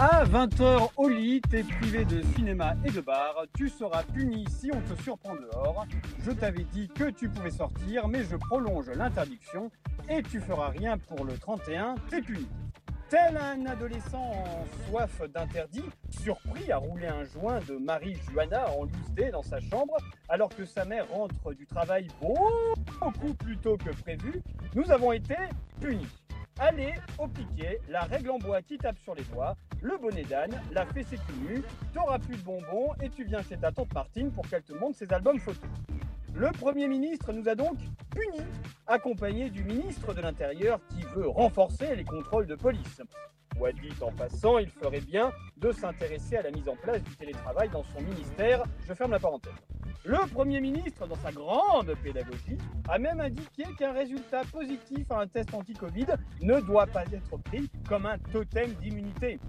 À 20h au lit, t'es privé de cinéma et de bar. Tu seras puni si on te surprend dehors. Je t'avais dit que tu pouvais sortir, mais je prolonge l'interdiction et tu feras rien pour le 31, t'es puni. Tel un adolescent en soif d'interdit, surpris à rouler un joint de Marie-Juana en loose dans sa chambre, alors que sa mère rentre du travail beaucoup plus tôt que prévu, nous avons été punis. Allez, au piquet, la règle en bois qui tape sur les doigts, le bonnet d'âne, la fessée nue, t'auras plus de bonbons et tu viens chez ta tante Martine pour qu'elle te montre ses albums photos. Le Premier ministre nous a donc punis, accompagné du ministre de l'Intérieur qui veut renforcer les contrôles de police. Soit dit en passant, il ferait bien de s'intéresser à la mise en place du télétravail dans son ministère. Je ferme la parenthèse. Le Premier ministre, dans sa grande pédagogie, a même indiqué qu'un résultat positif à un test anti-Covid ne doit pas être pris comme un totem d'immunité.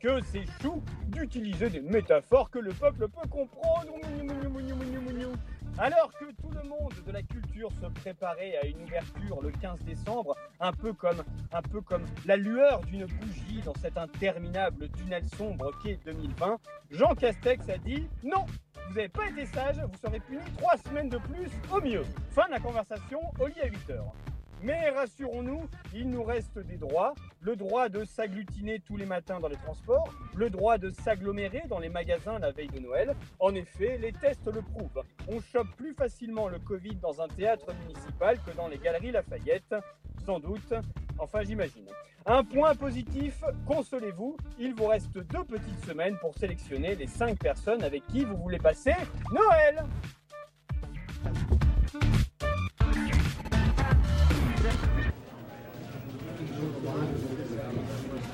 Que c'est chou d'utiliser des métaphores que le peuple peut comprendre. Alors que tout le monde de la culture se préparait à une ouverture le 15 décembre, un peu comme, la lueur d'une bougie dans cet interminable tunnel sombre qu'est 2020, Jean Castex a dit non, vous n'avez pas été sage, vous serez puni trois semaines de plus au mieux. Fin de la conversation au lit à 8 heures. Mais rassurons-nous, il nous reste des droits. Le droit de s'agglutiner tous les matins dans les transports, le droit de s'agglomérer dans les magasins la veille de Noël. En effet, les tests le prouvent. On chope plus facilement le Covid dans un théâtre municipal que dans les galeries Lafayette. Sans doute. Enfin, j'imagine. Un point positif, consolez-vous, il vous reste deux petites semaines pour sélectionner les cinq personnes avec qui vous voulez passer Noël.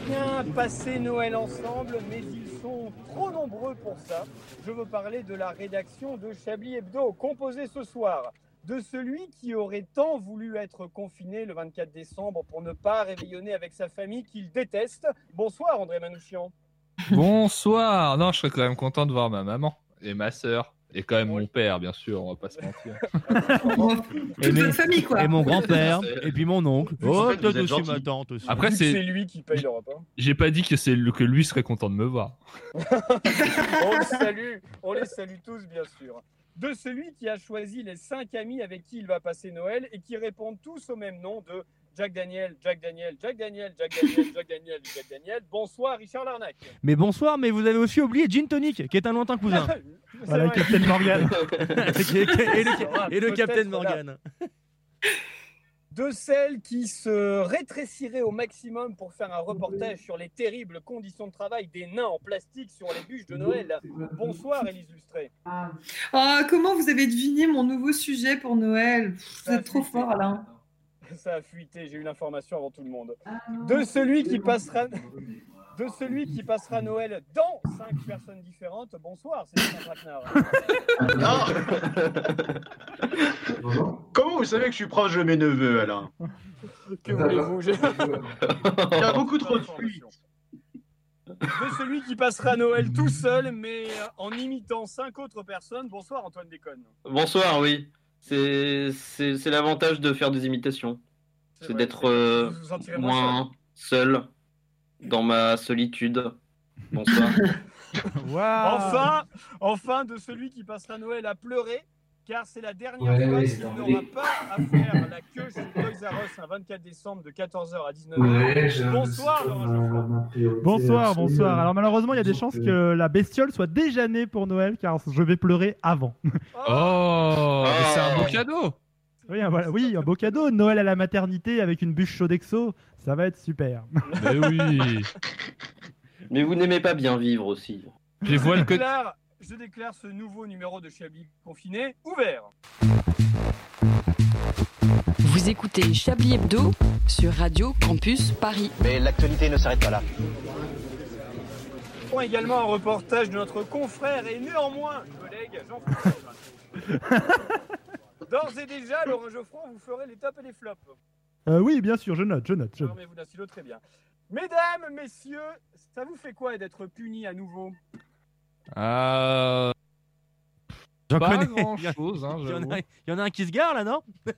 Bien passer Noël ensemble, mais ils sont trop nombreux pour ça. Je veux parler de la rédaction de Chablis Hebdo, composée ce soir de celui qui aurait tant voulu être confiné le 24 décembre pour ne pas réveillonner avec sa famille qu'il déteste. Bonsoir André Manouchian. Bonsoir. Non, je serais quand même content de voir ma maman et ma sœur. Et quand même mon père, bien sûr, on va pas se mentir. Toute famille, quoi. Et mon grand-père, et puis mon oncle. Oh, aussi ma tante aussi. Après, c'est- c'est lui qui paye le repas. J'ai pas dit que c'est le- que lui serait content de me voir. On le salue, on les salue tous bien sûr. De celui qui a choisi les cinq amis avec qui il va passer Noël et qui répondent tous au même nom de Jack Daniel, Jack Daniel, Jack Daniel, Jack Daniel, Jack Daniel, Jack Daniel. Bonsoir Richard Larnac. Mais bonsoir, mais vous avez aussi oublié Gin Tonic, qui est un lointain cousin. Voilà, vrai. Captain Morgan. et le, et le Captain. Morgan. de celles qui se rétréciraient au maximum pour faire un reportage sur les terribles conditions de travail des nains en plastique sur les bûches de Noël. Bonsoir Élise Lustré. Ah, comment vous avez deviné mon nouveau sujet pour Noël? Vous êtes trop fort, Alain. Ça a fuité, j'ai eu l'information avant tout le monde. De celui qui passera de celui qui passera Noël dans cinq personnes différentes. Bonsoir, c'est. Ah Comment vous savez que je suis proche de mes neveux, Alain? Que voulez-vous? J'ai- Il y a beaucoup trop de fuites. De celui qui passera Noël tout seul, mais en imitant cinq autres personnes. Bonsoir Antoine Déconne. Bonsoir, oui. C'est l'avantage de faire des imitations. C'est d'être euh, moins moins seul dans ma solitude. Bonsoir. Enfin, enfin de celui qui passera Noël à pleurer, car c'est la dernière Ouais, fois qu'il n'aura pas à faire la queue chez Toys R Us un 24 décembre de 14h à 19h. Ouais, j'ai un Bonsoir Laurent Bonsoir, bonsoir. Alors malheureusement, il y a des chances Donc, que la bestiole soit déjà née pour Noël, car je vais pleurer avant. Oh, mais c'est un beau cadeau. Oui, un, voilà, oui, un beau cadeau. Noël à la maternité avec une bûche Sodexo, ça va être super. Mais oui. Mais vous n'aimez pas bien vivre aussi. Je vois le je, déclare, ce nouveau numéro de Chablis confiné ouvert. Vous écoutez Chablis Hebdo sur Radio Campus Paris. Mais l'actualité ne s'arrête pas là. reprend également un reportage de notre confrère et néanmoins collègue Jean-François. D'ores et déjà, Laurent Geoffroy, vous ferez les tops et les flops. Euh, oui, bien sûr, je note, je note. Je... Armez-vous d'un stylo, très bien. Mesdames, messieurs, ça vous fait quoi d'être puni à nouveau? Euh... J'en Pas connais. grand chose, hein, Il y, en a, il y en a un qui se gare là, non?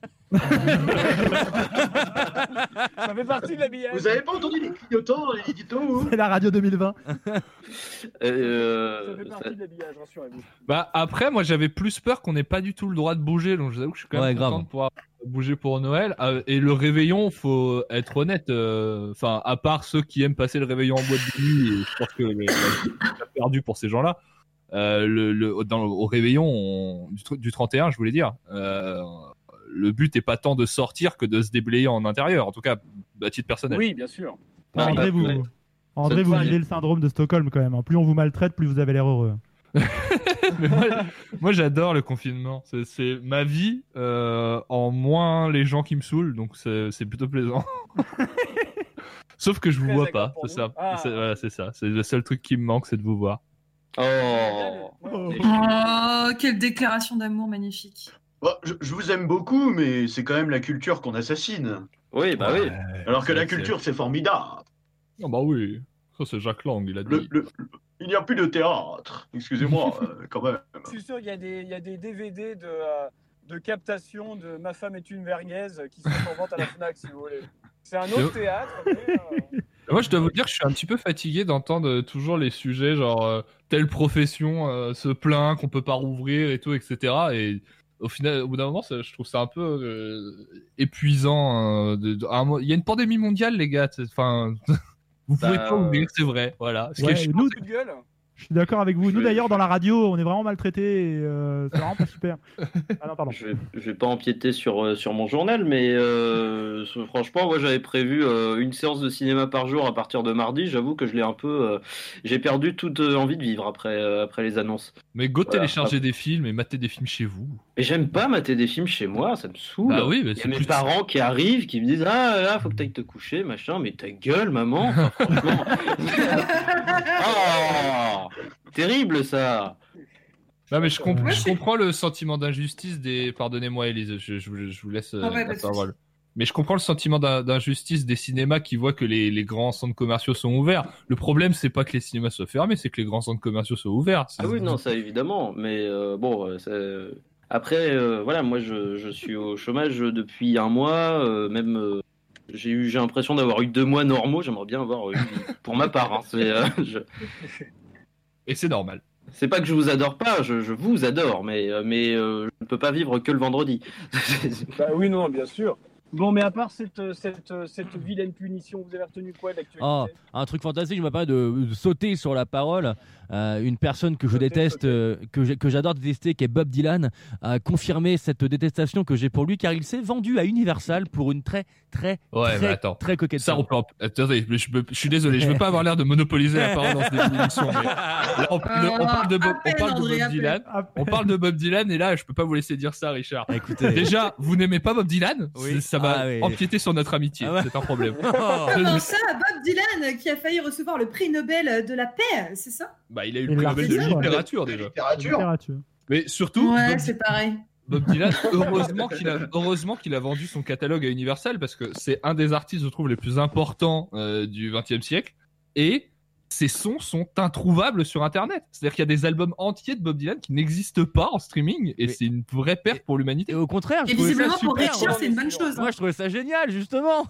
Ça fait partie de l'habillage. Vous avez pas entendu les clignotants dans les éditos C'est la radio 2020. Euh, Ça fait partie de l'habillage, rassurez-vous. Bah après, moi j'avais plus peur qu'on n'ait pas du tout le droit de bouger, donc je vous avoue que je suis quand même Ouais, content grave. de pouvoir bouger pour Noël. Euh, et le réveillon, faut être honnête, euh, enfin à part ceux qui aiment passer le réveillon en boîte de nuit, et je pense que le- la- perdu pour ces gens-là. Euh, le, le- dans, au réveillon on- du, du 31, je voulais dire, euh, le but est pas tant de sortir que de se déblayer en intérieur, en tout cas à titre personnel. Oui, bien sûr. Ah, André, bah, vous. André, vous vivez le syndrome de Stockholm quand même. hein. Plus on vous maltraite, plus vous avez l'air heureux. Mais moi, moi, j'adore le confinement. C'est- C'est ma vie euh, en moins les gens qui me saoulent, donc c'est c'est plutôt plaisant. Sauf que je vous vois pas, c'est ça. Ah. C'est voilà, c'est ça. C'est le seul truc qui me manque, c'est de vous voir. Oh. Oh, quelle déclaration d'amour magnifique. Bah, je, je vous aime beaucoup, mais c'est quand même la culture qu'on assassine. Oui, bah oui. Alors que la culture, c'est formidable. Ah bah oui, ça c'est Jacques Lang, il a dit. Le- le- le- il n'y a plus de théâtre. Excusez-moi, euh, quand même. Je suis sûr qu'il y, a des- il y a des DVD de, euh, de captation de Ma femme est une vergnaise qui sont en vente à la Fnac, si vous voulez. C'est un autre théâtre, mais, euh, Moi, je dois vous dire que je suis un petit peu fatigué d'entendre toujours les sujets genre euh, telle profession euh, se plaint qu'on peut pas rouvrir et tout, etc. Et au final, au bout d'un moment, ça- je trouve ça un peu euh, épuisant. euh, de- de- à un mo- Il y a une pandémie mondiale, les gars. Enfin, vous pouvez pas ouvrir, c'est vrai. Voilà. Ce qui est chiant, nous. Je suis d'accord avec vous. Nous d'ailleurs, dans la radio, on est vraiment maltraités. et, euh, c'est vraiment pas super. Ah non, pardon. Je vais, je vais pas empiéter sur, euh, sur mon journal, mais euh, franchement, moi j'avais prévu euh, une séance de cinéma par jour à partir de mardi. J'avoue que je l'ai un peu. euh, J'ai perdu toute envie de vivre après, euh, après les annonces. Mais go Voilà. télécharger des films et mater des films chez vous. Et j'aime pas mater des films chez moi, ça me saoule. Bah oui, mais Il y c'est a mes plus- parents qui arrivent, qui me disent Ah là, faut que t'ailles te coucher, machin, mais ta gueule, maman. Enfin, franchement. oh, terrible ça. Non, mais je, comp- Ouais, je c'est- comprends le sentiment d'injustice des. Pardonnez-moi, Elise, je, je vous- je vous laisse euh, Ah ouais, la parole. Mais je comprends le sentiment d'in- d'injustice des cinémas qui voient que les, les grands centres commerciaux sont ouverts. Le problème, c'est pas que les cinémas soient fermés, c'est que les grands centres commerciaux soient ouverts. Ah oui, non, ça évidemment, mais euh, bon, euh, après, euh, voilà, moi je, je suis au chômage depuis un mois, euh, même euh, j'ai eu, j'ai l'impression d'avoir eu deux mois normaux, j'aimerais bien avoir eu, pour ma part, hein, euh, je- Et c'est normal. c'est pas que je vous adore pas, je, je vous adore, mais, euh, mais euh, je ne peux pas vivre que le vendredi. Bah oui, non, bien sûr. Bon, mais à part cette, euh, cette, euh, cette vilaine punition, vous avez retenu quoi d'actualité Oh, un truc fantastique, je me permets de, de sauter sur la parole. Euh, une personne que je Sauter, déteste, euh, que j'adore détester, qui est Bob Dylan, a confirmé cette détestation que j'ai pour lui car il s'est vendu à Universal pour une très, très, Ouais, très, attends. très coquette Ça, on peut. en- Attendez, je, suis désolé, je veux pas avoir l'air de monopoliser la parole dans cette émission. Mais là, on, le- on parle de, Bob, on parle de. Dylan. On parle de Bob Dylan et là, je peux pas vous laisser dire ça, Richard. Écoutez, Déjà, vous n'aimez pas Bob Dylan? Oui. Ça va Ah oui. empiéter sur notre amitié. Ah ouais. C'est un problème. Oh. Comment ça, Bob Dylan qui a failli recevoir le prix Nobel de la paix, c'est ça? Bah, il a eu le prix Nobel de littérature déjà. Littérature. Mais surtout, Ouais, Bob, c'est pareil. Bob Dylan, heureusement qu'il a, heureusement qu'il a vendu son catalogue à Universal parce que c'est un des artistes, je trouve, les plus importants euh, du XXe siècle. Et ses sons sont introuvables sur Internet. C'est-à-dire qu'il y a des albums entiers de Bob Dylan qui n'existent pas en streaming et c'est une vraie perte pour l'humanité. Et au contraire, je Et ça visiblement, pour. Richard, c'est une bonne chose. Moi, je trouvais ça génial, justement.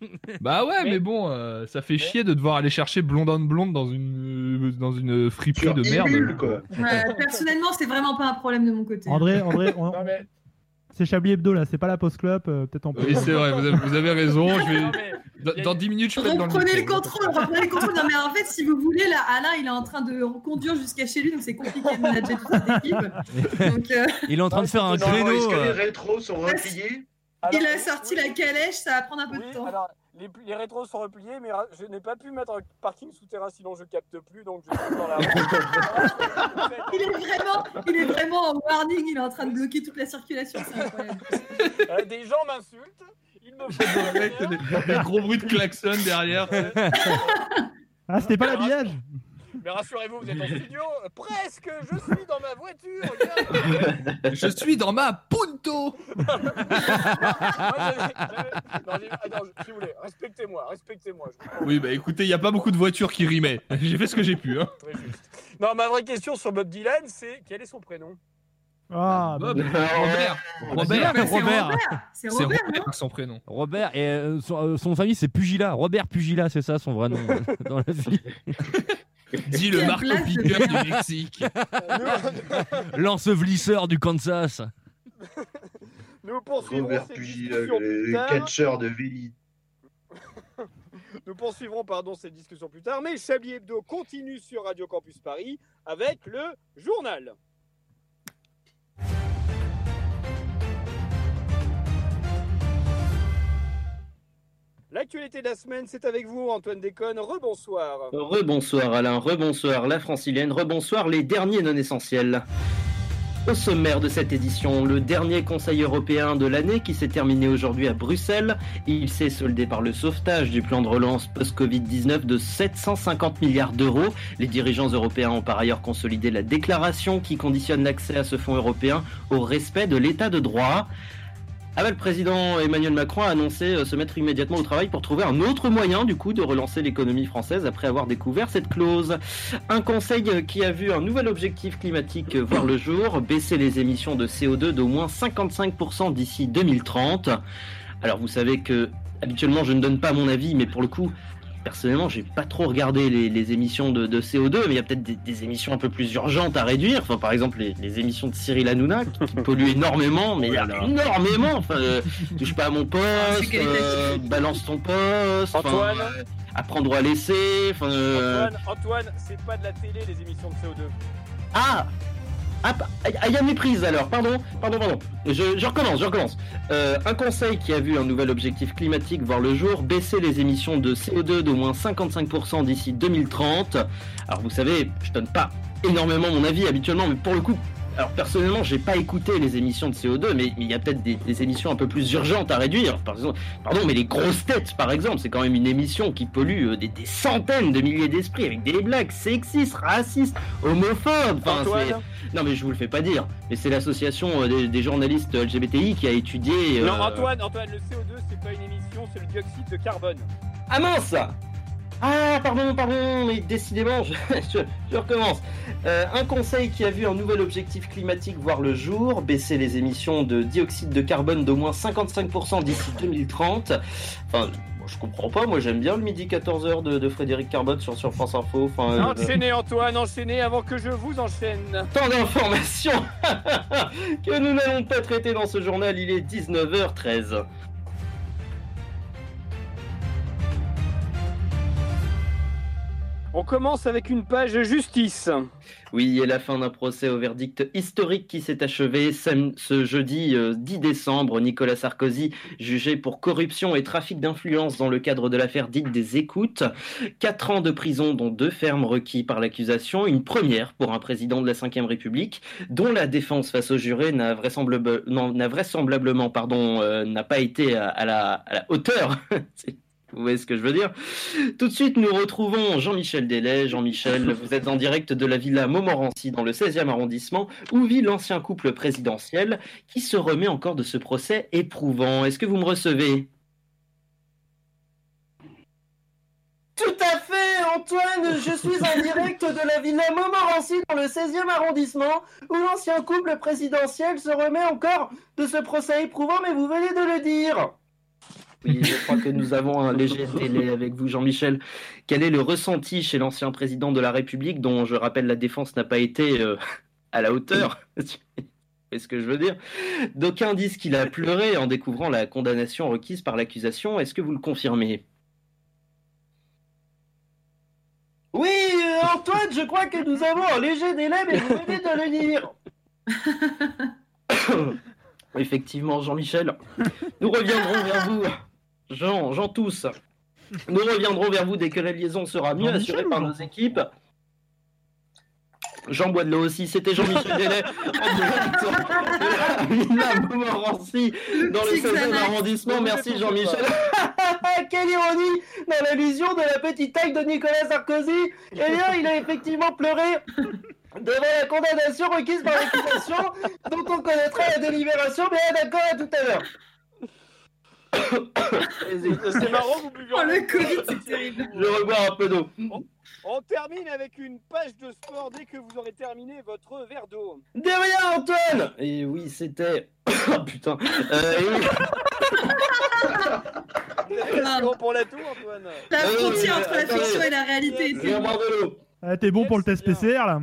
Bah ouais, mais, Mais- bon, euh, ça fait chier de devoir aller chercher Blonde on Blonde dans une, dans une friperie Sur de merde. Emule, quoi. Ouais, personnellement, c'est vraiment pas un problème de mon côté. André, André, on- Non, mais, c'est Chablis Hebdo là, c'est pas la post club. euh, Peut-être on peut. Oui, c'est vrai, vous avez, vous avez raison. Je vais... non, mais, dans, dans 10 minutes, je peux être dans le Reprenez le contrôle, reprenez le contrôle. Non, mais en fait, si vous voulez, là, Alain, il est en train de conduire jusqu'à chez lui, donc c'est compliqué de manager toute cette équipe. Donc, euh, Il est en train de faire un Non, Est-ce créneau. que les euh, rétros sont repliés? il a sorti oui, la calèche, ça va prendre un peu Oui, de temps. alors, les, les rétros sont repliés, mais ra- je n'ai pas pu mettre un parking souterrain, sinon je capte plus, donc je suis dans la Il est vraiment, il est vraiment en warning, il est en train de bloquer toute la circulation, c'est incroyable. Euh, Des gens m'insultent, ils me font des, des gros bruits de klaxon derrière. Ah, c'était pas l'habillage? Mais rassurez-vous, vous êtes en studio. Presque, je suis dans ma voiture. regarde. Je suis dans ma Punto je- si vous voulez, respectez-moi, respectez-moi. Oui, bah écoutez, il n'y a pas beaucoup de voitures qui rimaient. J'ai fait ce que j'ai pu. Hein. Très juste. Non, ma vraie question sur Bob Dylan, c'est quel est son prénom? Ah, Bob, bah, Robert. Robert. C'est Robert. C'est C'est Robert, Robert son prénom. Robert et euh, son, euh, son famille c'est Pugila. Robert Pugila, c'est ça son vrai nom euh, dans la vie. Dis le Marco merde. du Mexique. L'ensevelisseur du Kansas. Nous poursuivrons Robert cette Pugy, discussion le plus tard. catcheur de Véli. Nous poursuivrons pardon, cette discussion plus tard, mais Chablis Hebdo continue sur Radio Campus Paris avec le journal. L'actualité de la semaine, c'est avec vous, Antoine Déconne. Rebonsoir. Rebonsoir Alain, rebonsoir la francilienne, rebonsoir les derniers non essentiels. Au sommaire de cette édition, le dernier Conseil européen de l'année qui s'est terminé aujourd'hui à Bruxelles. Il s'est soldé par le sauvetage du plan de relance post-Covid-19 de 750 milliards d'euros. Les dirigeants européens ont par ailleurs consolidé la déclaration qui conditionne l'accès à ce fonds européen au respect de l'état de droit. Ah bah, le président Emmanuel Macron a annoncé euh, se mettre immédiatement au travail pour trouver un autre moyen du coup de relancer l'économie française après avoir découvert cette clause. Un conseil qui a vu un nouvel objectif climatique euh, voir le jour, baisser les émissions de CO2 d'au moins 55% d'ici 2030. Alors vous savez que habituellement je ne donne pas mon avis, mais pour le coup, personnellement, j'ai pas trop regardé les, les émissions de, de CO2, mais il y a peut-être des, des émissions un peu plus urgentes à réduire. Enfin, par exemple, les, les émissions de Cyril Hanouna qui, qui polluent énormément, mais énormément. Enfin, euh, touche pas à mon poste, C'est qualitatif. euh, balance ton poste. Antoine. euh, apprendre à laisser. Enfin, euh, Antoine, Antoine, c'est pas de la télé les émissions de CO2. ah ah, ah, il y a méprise alors, pardon, pardon, pardon. Je, recommence, je recommence. Euh, un conseil qui a vu un nouvel objectif climatique voir le jour, baisser les émissions de CO2 d'au moins 55% d'ici 2030. Alors vous savez, je donne pas énormément mon avis habituellement, mais pour le coup, alors personnellement, j'ai pas écouté les émissions de CO2, mais il y a peut-être des, émissions un peu plus urgentes à réduire. Par exemple, pardon, mais les grosses têtes, par exemple, c'est quand même une émission qui pollue euh, des, centaines de milliers d'esprits avec des blagues sexistes, racistes, homophobes. Enfin, c'est- non, mais je vous le fais pas dire. Mais c'est l'association euh, des, des journalistes LGBTI qui a étudié. Non, euh, Antoine, Antoine, le CO2, c'est pas une émission, c'est le dioxyde de carbone. Ah mince Ah, pardon, pardon, mais décidément, je, je- je recommence. Euh, un conseil qui a vu un nouvel objectif climatique voir le jour, baisser les émissions de dioxyde de carbone d'au moins 55% d'ici 2030. Enfin, je comprends pas, moi j'aime bien le midi 14h de, de Frédéric Carbone sur, sur France Info. Enfin, euh, Enchaînez, Antoine, enchaînez avant que je vous enchaîne. tant d'informations que nous n'allons pas traiter dans ce journal, il est 19h13. On commence avec une page justice. Oui, et la fin d'un procès au verdict historique qui s'est achevé ce jeudi euh, 10 décembre. Nicolas Sarkozy, jugé pour corruption et trafic d'influence dans le cadre de l'affaire dite des écoutes. Quatre ans de prison, dont deux fermes requis par l'accusation. Une première pour un président de la Ve République, dont la défense face au juré n'a vraisemblablement euh, pas été à la hauteur. Vous voyez ce que je veux dire? Tout de suite, nous retrouvons Jean-Michel Delay. Jean-Michel, vous êtes en direct de la villa Montmorency dans le 16e arrondissement où vit l'ancien couple présidentiel qui se remet encore de ce procès éprouvant. Est-ce que vous me recevez? Tout à fait, Antoine, je suis en direct de la villa Montmorency dans le 16e arrondissement où l'ancien couple présidentiel se remet encore de ce procès éprouvant, mais vous venez de le dire. Oui, je crois que nous avons un léger délai avec vous, Jean-Michel. Quel est le ressenti chez l'ancien président de la République, dont je rappelle la défense n'a pas été euh, à la hauteur? C'est ce que je veux dire? D'aucuns disent qu'il a pleuré en découvrant la condamnation requise par l'accusation. Est-ce que vous le confirmez? Oui, euh, Antoine, je crois que nous avons un léger délai, mais vous venez de le dire. Effectivement, Jean-Michel, nous reviendrons vers vous. Jean, Jean tous. Nous reviendrons vers vous dès que la liaison sera mieux assurée par nos équipes. Jean bois de l'eau aussi, c'était Jean-Michel Delay en direct de la Villa Montmorency dans le petit 16e Xanax. arrondissement. Merci Jean-Michel. Quelle ironie Dans l'allusion de la petite taille de Nicolas Sarkozy, eh bien, il a effectivement pleuré devant la condamnation requise par l'accusation, dont on connaîtra la délibération, mais d'accord à tout à l'heure. C'est marrant, vous buvez Oh, le. Covid, c'est terrible. Je rebois un peu d'eau. On termine avec une page de sport dès que vous aurez terminé votre verre d'eau. Derrière Antoine Et oui, c'était... Oh putain Euh, et bon pour la tour, Antoine. La Euh, frontière euh, entre la attendez. fiction et la réalité. Je vais boire de l'eau. Ah, T'es bon pour le test PCR là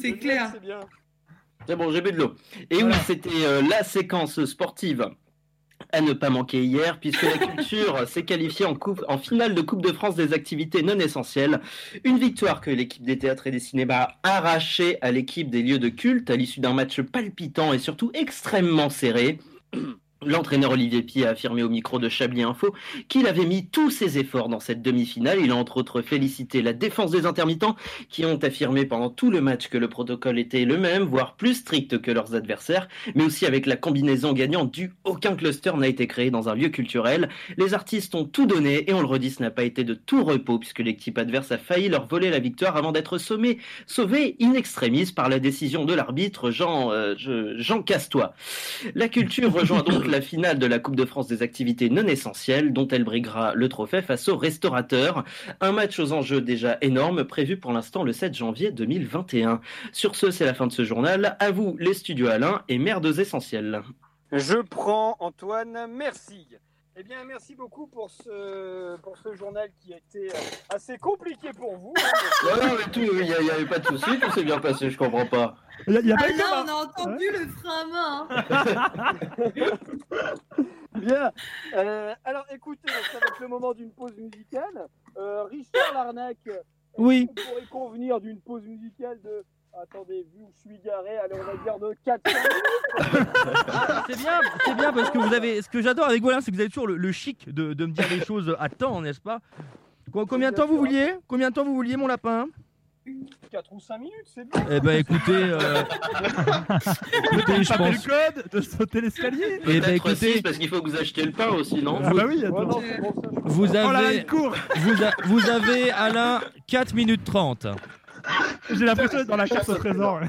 C'est clair. C'est bien. C'est bon, j'ai bu de l'eau. Et oui, c'était euh, la séquence sportive à ne pas manquer hier, puisque la culture s'est qualifiée en, coupe- en finale de Coupe de France des activités non essentielles. Une victoire que l'équipe des théâtres et des cinémas a arrachée à l'équipe des lieux de culte à l'issue d'un match palpitant et surtout extrêmement serré. L'entraîneur Olivier Pied a affirmé au micro de Chablis Info qu'il avait mis tous ses efforts dans cette demi-finale. Il a entre autres félicité la défense des intermittents qui ont affirmé pendant tout le match que le protocole était le même, voire plus strict que leurs adversaires, mais aussi avec la combinaison gagnante du aucun cluster n'a été créé dans un lieu culturel. Les artistes ont tout donné et on le redit, ce n'a pas été de tout repos puisque l'équipe adverse a failli leur voler la victoire avant d'être sommé, sauvé in extremis par la décision de l'arbitre Jean, euh, je- Jean Castois. La culture rejoint donc la finale de la Coupe de France des activités non essentielles dont elle briguera le trophée face aux restaurateurs. Un match aux enjeux déjà énormes prévu pour l'instant le 7 janvier 2021. Sur ce, c'est la fin de ce journal. À vous les studios Alain et merdes essentielles. Je prends Antoine, merci. Eh bien, merci beaucoup pour ce, pour ce journal qui a été euh, assez compliqué pour vous. hein. Ouais, non, mais tout, il n'y avait pas de souci, tout s'est bien passé, je comprends pas. Y a, y a Ah pas eu là, comme on a entendu le frein à main. hein. Bien. Euh, alors, écoutez, ça va être le moment d'une pause musicale. Euh, Richard Larnac, Oui. qu'on pourrait convenir d'une pause musicale de. Attendez, vu où je suis garé, allez, on va dire de 4 minutes. C'est bien, c'est bien parce que vous avez. Ce que j'adore avec vous, Alain, c'est que vous avez toujours le, le chic de, de me dire les choses à temps, n'est-ce pas? Quoi, Combien de temps vous vouliez? Combien de temps vous vouliez, mon lapin? 4 ou 5 minutes, c'est bien. Eh ben, écoutez, euh, écoutez, je pense. le code, de sauter l'escalier. Eh ben, écoutez, parce qu'il faut que vous achetiez le pain aussi, non? Ah bah oui, Ouais, attends. non, c'est bon, ça, je- vous Oh avez, vous, a- vous avez, Alain, 4 minutes 30. J'ai l'impression d'être dans la carte au trésor.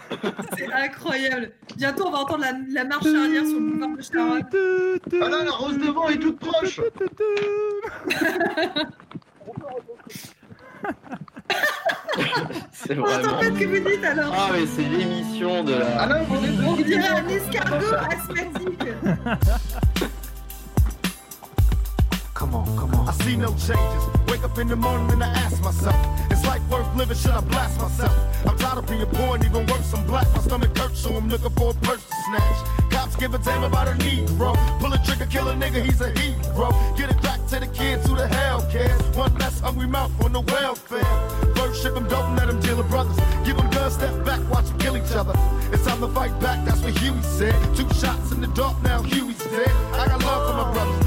C'est incroyable. Bientôt, on va entendre la, la marche arrière sur le boulevard de Charonne. Ah là, la rose devant est toute proche C'est On entend vraiment. pas ce que vous dites alors. Ah, mais c'est l'émission de la. Vous êtes On dirait un escargot asthmatique. Come on, come on. I see no changes. Wake up in the morning and I ask myself, is life worth living? Should I blast myself? I'm tired of being poor and even worse, I'm black. My stomach hurts, so I'm looking for a purse to snatch. Cops give a damn about a Negro. Pull a trigger, kill a nigga, he's a hero. Get it back to the kids who the hell cares. One less hungry mouth on the welfare. First ship them, don't let them deal with brothers. Give them guns, step back, watch them kill each other. It's time to fight back, that's what Huey said. Two shots in the dark, now Huey's dead. I got love for my brothers,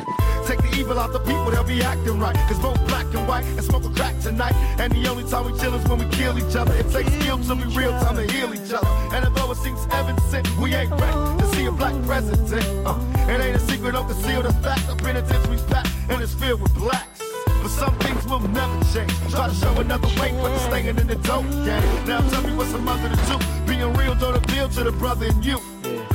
Take the evil out the people, they'll be acting right. Cause both black and white and smoke a crack tonight. And the only time we chill is when we kill each other. It takes skill to be real time to heal each other. And although it seems evident, we ain't ready to see a black president. Uh, it ain't a secret, don't conceal the fact. The penitentiary's packed and it's filled with blacks. But some things will never change. Try to show another way, but it's staying in the dope game. Now tell me what's a mother to do. Being real don't appeal to the brother in you.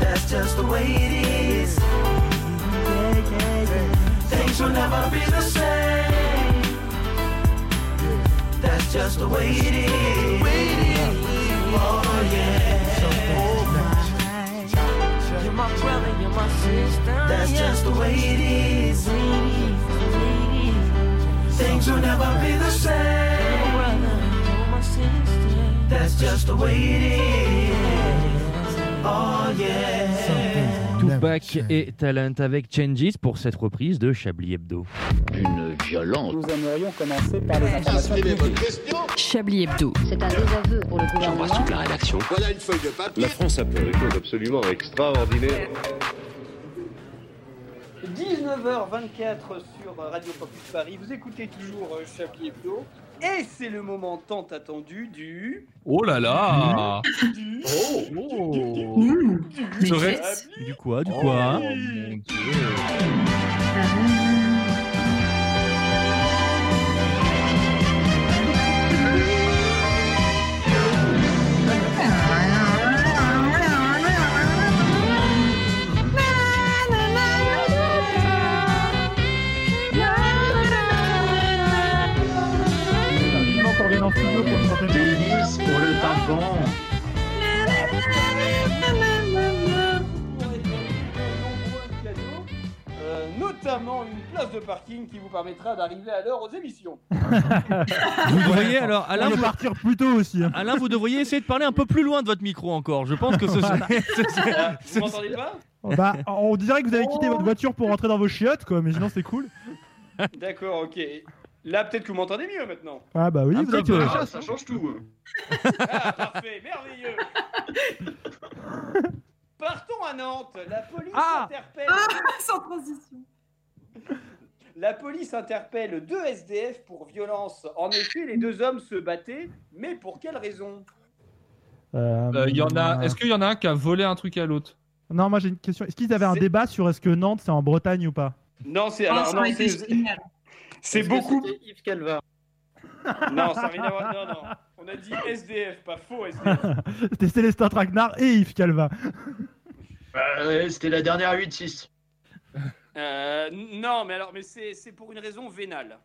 That's just the way it is. Things will never be the same. That's just the way it is. Oh yeah. You're my brother, you're my sister. That's just the way it is. Things will never be the same. That's just the way it is. Oh yeah. Tupac et Talent avec Changes pour cette reprise de Chablis Hebdo. Une violence. Nous aimerions commencer par les informations publiques. Chablis Hebdo. C'est un désaveu pour le gouvernement. J'embrasse toute la rédaction. Voilà une feuille de papier. La France a fait des choses absolument extraordinaires. 19h24 sur Radio Campus Paris. Vous écoutez toujours euh, Chablis Hebdo. Et c'est le moment tant attendu du. Oh là là Du. Oh Du. Du quoi Du quoi Oh mon dieu en studio pour le tampon. Euh, notamment une place de parking qui vous permettra d'arriver à l'heure aux émissions. Vous devriez alors, Alain, vous, partir plus tôt aussi. hein. Alain, vous devriez essayer de parler un peu plus loin de votre micro encore. Je pense que ce serait. ce serait- Ah, ce vous m'entendez pas? Bah, on dirait que vous avez quitté votre voiture pour rentrer dans vos chiottes, quoi. Mais sinon, c'est cool. D'accord, ok. Là, peut-être que vous m'entendez mieux maintenant. Ah bah oui, Un vous êtes. peu. euh, Ah, ça change tout. Ah, parfait, merveilleux. Partons à Nantes. La police Ah interpelle. Sans transition. La police interpelle deux SDF pour violence. En effet, les deux hommes se battaient, mais pour quelle raison? Euh, Euh, y en a... Est-ce qu'il y en a un qui a volé un truc à l'autre? Non, moi j'ai une question. Est-ce qu'ils avaient un débat sur est-ce que Nantes c'est en Bretagne ou pas? Non, c'est Ah, alors non, c'est génial. C'est que beaucoup. Yves Calva. Non, ça n'a rien à voir. Non, non. On a dit SDF, pas faux SDF. C'était Célestin Traquenard et Yves Calva. Bah, C'était la dernière 8-6. Euh, non, mais alors, mais c'est c'est pour une raison vénale.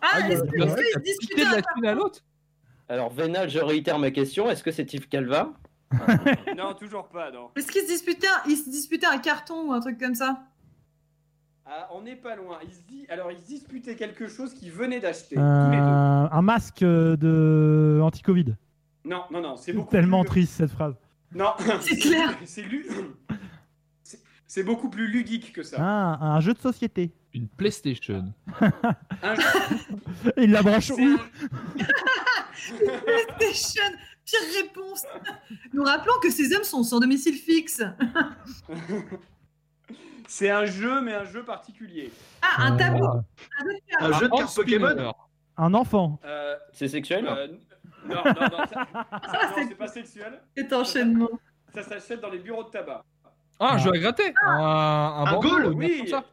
Ah, il y a- est-ce que de la un thune à l'autre Alors, Vénal, je réitère ma question. Est-ce que c'est Yves Calva Non, toujours pas, non. Est-ce qu'ils se disputaient, ils se disputaient un carton ou un truc comme ça? Ah, on n'est pas loin. Ils se dit, alors ils se disputaient quelque chose qu'ils venaient d'acheter Euh, tous les deux. un masque euh, de anti-Covid. Non, non, non, c'est beaucoup Tellement plus... triste cette phrase. Non, C'est clair. c'est lu... c'est- C'est beaucoup plus ludique que ça. Ah, un jeu de société. Une PlayStation. Un- Il la branche c'est où un- PlayStation pire réponse. Nous rappelons que ces hommes sont sans domicile fixe. C'est un jeu, mais un jeu particulier. Ah, un tableau. Un jeu de cartes. Un jeu de cartes Pokémon Un enfant. Euh, C'est sexuel euh, non, non, non, ça, ça, non, c'est pas sexuel. Cet enchaînement. Ça s'achète dans les bureaux de tabac. Ah, un jeu à gratter Un, un, Un bandeau, goal, oui. comme ça.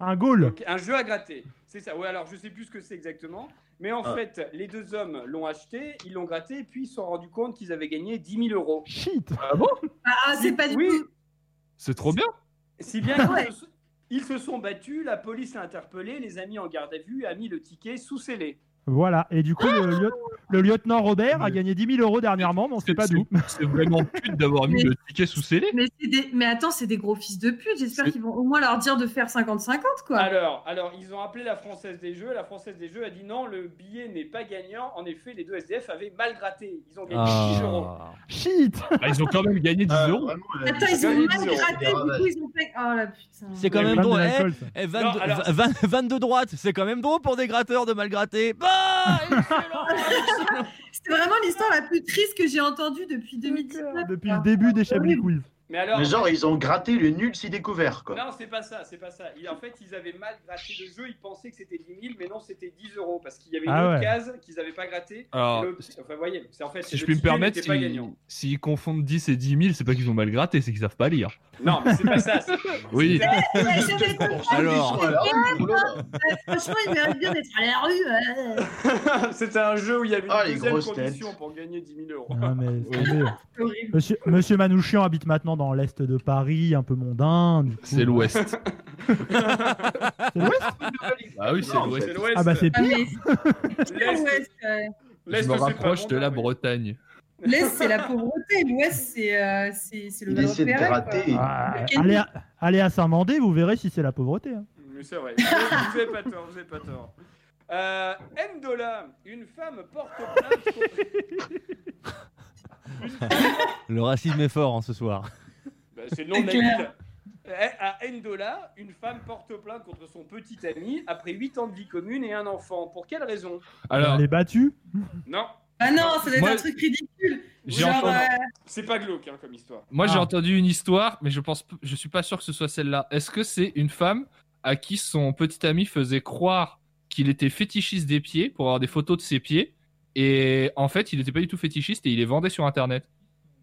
Un goal. Donc, un jeu à gratter. C'est ça. Ouais, alors je sais plus ce que c'est exactement. Mais en Ah. fait, les deux hommes l'ont acheté, ils l'ont gratté, et puis ils se sont rendus compte qu'ils avaient gagné 10 000 euros. Shit. Ah bon? Ah, c'est pas du Oui, tout. C'est trop bien. Si bien qu'ils se, ils se sont battus, la police a interpellé, les a mis en garde à vue, a mis le ticket sous scellé. Voilà. Et du coup, le, lieu- le lieutenant Robert a gagné 10 000 euros dernièrement, mais on sait pas d'où. C'est vraiment pute d'avoir mis Mais- le ticket sous scellé. Mais, c'est des... mais attends, c'est des gros fils de pute. J'espère qu'ils vont au moins leur dire de faire 50-50, quoi. Alors, alors, ils ont appelé la Française des Jeux. La Française des Jeux a dit non, le billet n'est pas gagnant. En effet, les deux SDF avaient mal gratté. Ils ont gagné 10 euros. Ah. Shit. Ah, ils ont quand même gagné 10 Euh, euros. vraiment, Attends, ils ont mal 10 euros. gratté, du coup, ils ont fait. Oh la putain. C'est quand même drôle. l'alcool, Eh, ça. eh, 22, Non, alors- 20 22 droite, c'est quand même drôle pour des gratteurs de mal gratter. Bah, excellent. C'était vraiment l'histoire la plus triste que j'ai entendue depuis 2019. Depuis le début des Chablis Quiz. Mais alors, Mais genre, ils ont gratté le nul si découvert, quoi. non, c'est pas ça, c'est pas ça. Ils- en fait, ils avaient mal gratté le jeu. Ils pensaient que c'était 10 000, mais non, c'était 10 euros parce qu'il y avait une Ah autre ouais. case qu'ils avaient pas gratté. Alors, enfin, vous voyez, c'est en fait. Si je puis me permettre, pas si- s'ils confondent 10 et 10 000, c'est pas qu'ils ont mal gratté, c'est qu'ils savent pas lire. Non, mais c'est pas ça. c'est- Oui. Alors, Franchement, il mérite bien d'être à la rue. C'était un jeu où il y avait une Ah, les deuxième grosses condition têtes. pour gagner 10 000 euros. Ah, mais. Monsieur, Monsieur Manouchian habite maintenant dans l'est de Paris, un peu mondain. du coup- C'est l'ouest. C'est l'ouest Ah oui, c'est l'ouest. C'est l'Ouest. Ah bah c'est Ah, pire. L'Est- euh, Je me rapproche de la Bretagne. L'Est, c'est la pauvreté. L'Ouest, c'est euh, c'est- c'est le Il essaie de gratter. Ah, allez, à, allez à Saint-Mandé, vous verrez si c'est la pauvreté. hein. Mais c'est vrai. Vous avez- vous avez pas tort, vous avez pas tort. Euh, Ndola, une femme porte plainte contre... le racisme est fort hein, ce soir. Bah, c'est le nom de la ville. Eh, À Ndola, une femme porte plainte contre son petit ami après 8 ans de vie commune et un enfant. Pour quelle raison? Alors, Elle est battue? Non, Ah non, ça doit être Moi- un truc ridicule. J'ai Genre, entendu- euh, c'est pas glauque hein, comme histoire. moi j'ai Ah. entendu une histoire, mais je pense, je suis pas sûr que ce soit celle-là. Est-ce que c'est une femme à qui son petit ami faisait croire qu'il était fétichiste des pieds pour avoir des photos de ses pieds, et en fait il était pas du tout fétichiste et il les vendait sur internet?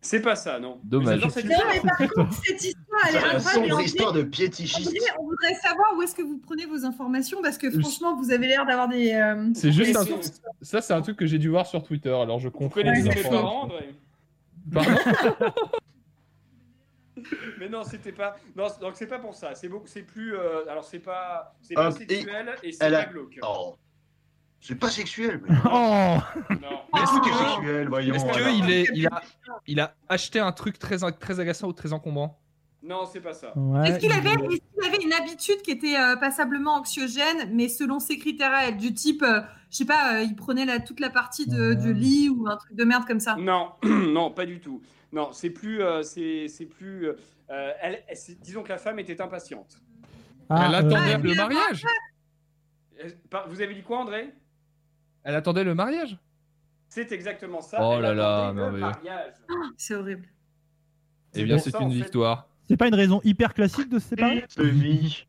C'est pas ça, non. Dommage. Cette Non, histoire. mais par contre, cette histoire, elle est incroyable. sombre histoire de piétichiste. on voudrait savoir où est-ce que vous prenez vos informations parce que franchement, vous avez l'air d'avoir des. euh, C'est juste des un truc. Ça c'est un truc que j'ai dû voir sur Twitter, alors je Vous comprends. connaissez les parents, Pardon? Mais non, c'était pas. Non, donc c'est pas pour ça. C'est beaucoup. C'est plus. euh, Alors c'est pas. C'est pas Hop, et sexuel et c'est elle pas a- glauque. Oh. C'est pas sexuel, mais. Oh Non. Est-ce que sexuel, voyons. Est-ce qu'il est, il a, il a acheté un truc très, très agaçant ou très encombrant? Non, c'est pas ça. Ouais, Est-ce qu'il avait, une habitude qui était euh, passablement anxiogène, mais selon ses critères à elle, du type, euh, je sais pas, euh, il prenait la, toute la partie de, Ouais. du lit ou un truc de merde comme ça? Non, non, pas du tout. Non, c'est plus. euh, c'est plus. euh, elle, elle- c'est- disons que la femme était impatiente. Ah, Elle attendait Ah, le mais mariage Vous avez dit quoi, André? Elle attendait le mariage? C'est exactement ça. Oh elle là là, attendait le merveilleux. mariage. C'est horrible. Eh bien, pour c'est ça, une fait. victoire. C'est pas une raison hyper classique de se séparer? De vie.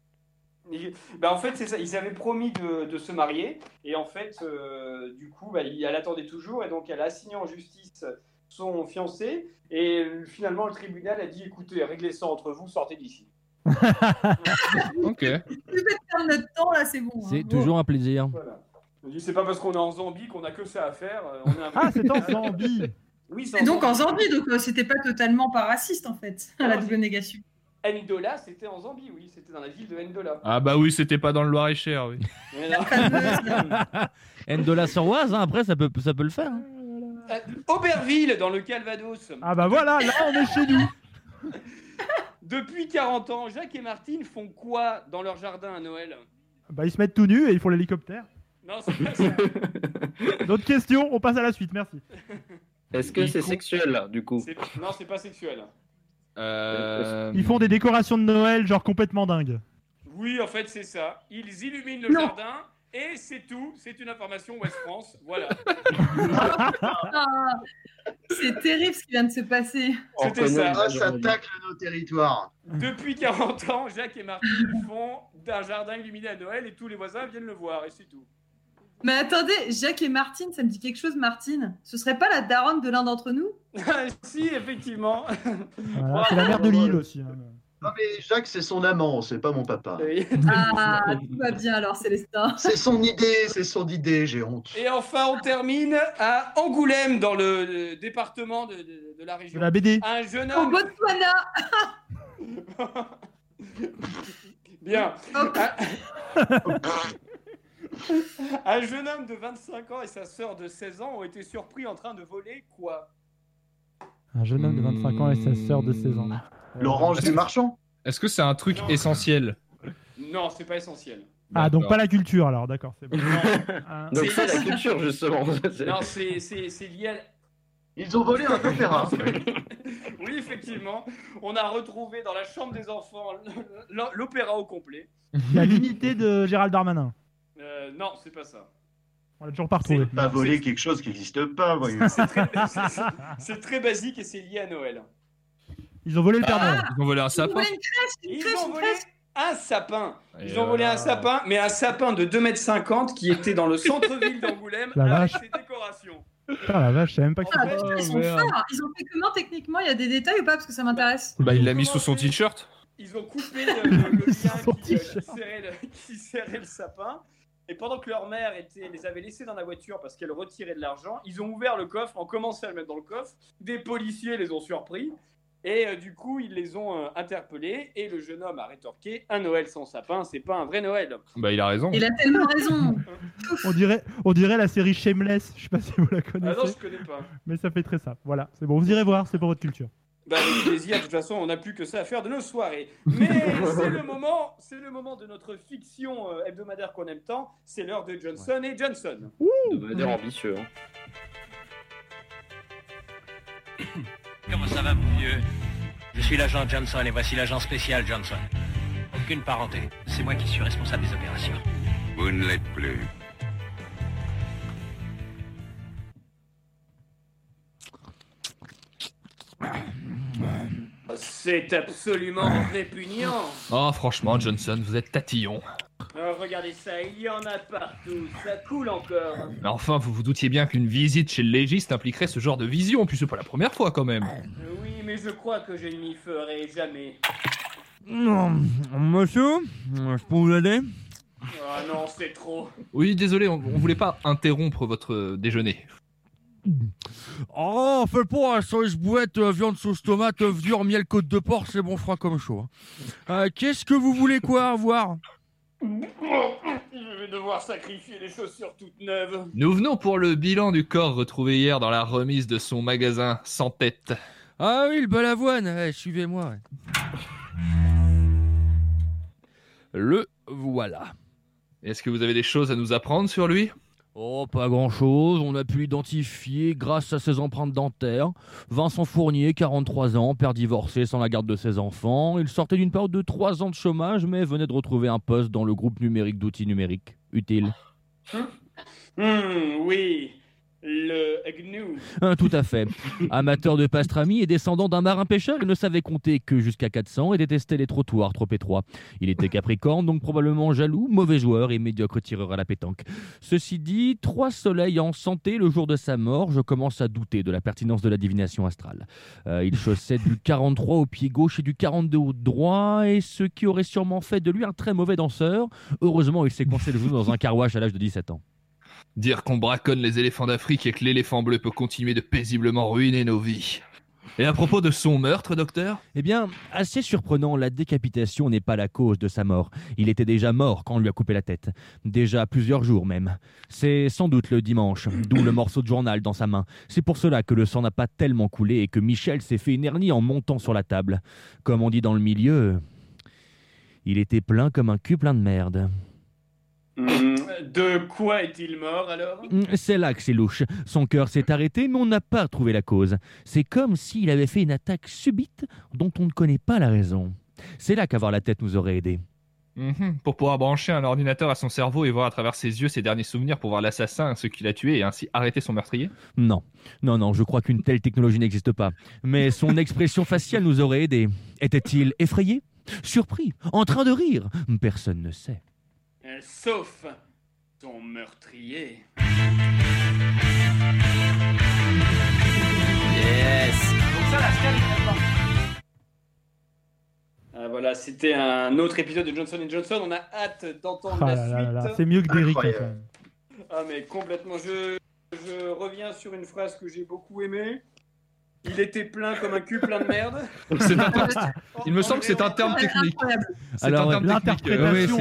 Il- bah, en fait, c'est ça. Ils avaient promis de, de se marier. Et en fait, euh, du coup, bah, il- elle attendait toujours. Et donc, elle a assigné en justice son fiancé. Et euh, finalement, le tribunal a dit écoutez, réglez ça entre vous, sortez d'ici. Ok. Tu fais perdre notre temps là, c'est bon. hein. C'est toujours un plaisir. Voilà. On dit c'est pas parce qu'on est en Zambie qu'on a que ça à faire. euh, On est un- Ah, c'est en Zambie Oui, Et donc en Zambie, donc euh, c'était pas totalement pas raciste en fait, à la Non, double négation. Ndola, c'était en Zambie, oui. C'était dans la ville de Ndola. Ah bah oui, c'était pas dans le Loir-et-Cher, oui. Ndola sur Oise, hein, après ça peut, ça peut le faire. hein. Euh, Auberville, dans le Calvados. Ah bah voilà, là on est chez nous Depuis 40 ans, Jacques et Martine font quoi dans leur jardin à Noël? Bah ils se mettent tout nus et ils font l'hélicoptère. Non, c'est pas ça. D'autres questions On passe à la suite, merci. Est-ce que c'est sexuel, là, du coup C'est- Non, c'est pas sexuel. Euh... Ils font des décorations de Noël genre complètement dingues. Oui, en fait, c'est ça. Ils illuminent le Non. jardin Et c'est tout, c'est une information West France, voilà. Ah, c'est terrible ce qui vient de se passer. C'était ça. Ah, ça tacle nos territoires. Depuis 40 ans, Jacques et Martine font d'un jardin illuminé à Noël et tous les voisins viennent le voir et c'est tout. Mais attendez, Jacques et Martine, ça me dit quelque chose, Martine. Ce serait pas la daronne de l'un d'entre nous? Si, effectivement. Voilà, c'est la mère de Lille aussi. hein. Non mais Jacques, c'est son amant, c'est pas mon papa. Ah, tout va bien alors, Célestin. C'est son idée, c'est son idée, j'ai honte. Et enfin, on termine à Angoulême, dans le, département de, de- de la région. De la BD. Un jeune Au homme. Botswana Bien. Un... Un jeune homme de 25 ans et sa sœur de 16 ans ont été surpris en train de voler quoi? Un jeune homme de 25 ans et sa sœur de 16 ans. L'orange du marchand Est-ce que c'est un truc essentiel? Non, c'est pas essentiel. Ah, donc D'accord. pas la culture alors, d'accord. c'est bon. Ah. Donc c'est la culture justement. Non, c'est c'est- c'est lié à... Ils ont volé un opéra. Oui, effectivement. On a retrouvé dans la chambre des enfants l- l'opéra au complet. Il y a l'unité de Gérald Darmanin. Euh, non, c'est pas ça. On l'a toujours pas retrouvé. Pas voler quelque chose qui n'existe pas, voyons. C'est très, c'est- c'est très basique et c'est lié à Noël. Ils ont volé le Père Noël. Ils ont volé un Ils ont sapin volé une crèche, une Ils ont volé un sapin. Ils Et ont volé un sapin, mais un sapin de 2m50 qui était dans le centre-ville d'Angoulême La avec vache. ses décorations. Putain, la vache, je savais même pas que Ah, ils sont merde. forts. Ils ont fait comment techniquement? Il y a des détails ou pas? Parce que ça m'intéresse. Bah, il l'a mis sous son t-shirt. Ils ont coupé le, le- le lien qui, euh, serrait le, qui serrait le sapin. Et pendant que leur mère était, les avait laissés dans la voiture parce qu'elle retirait de l'argent, ils ont ouvert le coffre, ont commencé à le mettre dans le coffre. Des policiers les ont surpris. Et euh, du coup, ils les ont euh, interpellés. Et le jeune homme a rétorqué Un Noël sans sapin, c'est pas un vrai Noël. Bah, il a raison. Il a tellement raison. On dirait, on dirait la série Shameless. Je sais pas si vous la Ah connaissez. non, je connais pas. Mais ça fait très ça. Voilà, c'est bon. Vous irez voir, c'est pour votre culture. Bah, avec plaisir, de toute façon, on n'a plus que ça à faire de nos soirées. Mais c'est le moment, c'est le moment de notre fiction euh, hebdomadaire qu'on aime tant. C'est l'heure de Johnson et Johnson. Hebdomadaire ambitieux. hein. Comment ça va, mon vieux? Je suis l'agent Johnson et voici l'agent spécial Johnson. Aucune parenté. C'est moi qui suis responsable des opérations. Vous ne l'êtes plus. C'est absolument répugnant. Oh, franchement, Johnson, vous êtes tatillon. Oh, regardez ça, il y en a partout. Ça coule encore. Mais enfin, vous vous doutiez bien qu'une visite chez le légiste impliquerait ce genre de vision, puis c'est pas la première fois quand même. Oui, mais je crois que je n'y ferai jamais. Non, monsieur, je peux vous aider? Ah non, c'est trop. Oui, désolé, on, on voulait pas interrompre votre déjeuner. Oh, fais pas un sauce bouette, euh, viande sauce tomate, œuf dur, miel côte de porc, c'est bon froid comme chaud. hein. Euh, Qu'est-ce que vous voulez quoi avoir Je vais devoir sacrifier les chaussures toutes neuves. Nous venons pour le bilan du corps retrouvé hier dans la remise de son magasin sans tête. Ah oui, le balavoine, ouais, suivez-moi. ouais. Le voilà. Est-ce que vous avez des choses à nous apprendre sur lui? Oh, pas grand-chose, on a pu l'identifier grâce à ses empreintes dentaires. Vincent Fournier, 43 ans, père divorcé sans la garde de ses enfants. Il sortait d'une période de 3 ans de chômage, mais venait de retrouver un poste dans le groupe numérique d'outils numériques. Utile. Hmm, oui, le. Ah, tout à fait. Amateur de pastrami et descendant d'un marin pêcheur, il ne savait compter que jusqu'à 400 et détestait les trottoirs trop étroits. Il était capricorne, donc probablement jaloux, mauvais joueur et médiocre tireur à la pétanque. Ceci dit, trois soleils en santé le jour de sa mort, je commence à douter de la pertinence de la divination astrale. Euh, il chaussait du 43 au pied gauche et du 42 au droit, et ce qui aurait sûrement fait de lui un très mauvais danseur. Heureusement, il s'est coincé le genou dans un carouage à l'âge de 17 ans. Dire qu'on braconne les éléphants d'Afrique et que l'éléphant bleu peut continuer de paisiblement ruiner nos vies. Et à propos de son meurtre, docteur? Eh bien, assez surprenant, la décapitation n'est pas la cause de sa mort. Il était déjà mort quand on lui a coupé la tête. Déjà plusieurs jours même. C'est sans doute le dimanche, d'où le morceau de journal dans sa main. C'est pour cela que le sang n'a pas tellement coulé et que Michel s'est fait une hernie en montant sur la table. Comme on dit dans le milieu, il était plein comme un cul plein de merde. De quoi est-il mort alors? Mm, C'est là que c'est louche. Son cœur s'est arrêté, mais on n'a pas trouvé la cause. C'est comme s'il avait fait une attaque subite dont on ne connaît pas la raison. C'est là qu'avoir la tête nous aurait aidé. Mhm. Pour pouvoir brancher un ordinateur à son cerveau et voir à travers ses yeux ses derniers souvenirs pour voir l'assassin, ce qu'il a tué et ainsi arrêter son meurtrier? Non, non, non, je crois qu'une telle technologie n'existe pas. Mais son expression faciale nous aurait aidé. Était-il effrayé? Surpris? En train de rire? Personne ne sait. Euh, Sauf son meurtrier. Yes. Donc ça, la scale est pas. Ah, voilà, c'était un autre épisode de Johnson Johnson. On a hâte d'entendre Ah la là suite. là C'est mieux que Derrick. Ah mais complètement. Je, je reviens sur une phrase que j'ai beaucoup aimée. Il était plein comme un cul plein de merde. C'est un terme- Il me semble que c'est un terme technique. C'est un Alors, ouais, l'interprétation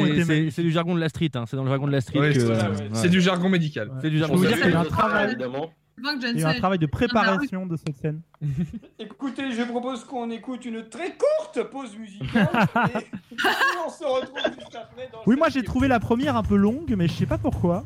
c'est- du jargon de la street. hein. C'est dans le jargon de la street Ouais, que. c'est- euh, C'est du jargon médical. C'est du jargon eu un travail, Évidemment. Il y a un travail de préparation de cette scène. Écoutez, je propose qu'on écoute une très courte pause musicale et on se retrouve juste après. Dans Oui, moi j'ai trouvé la première un peu longue, mais je sais pas pourquoi.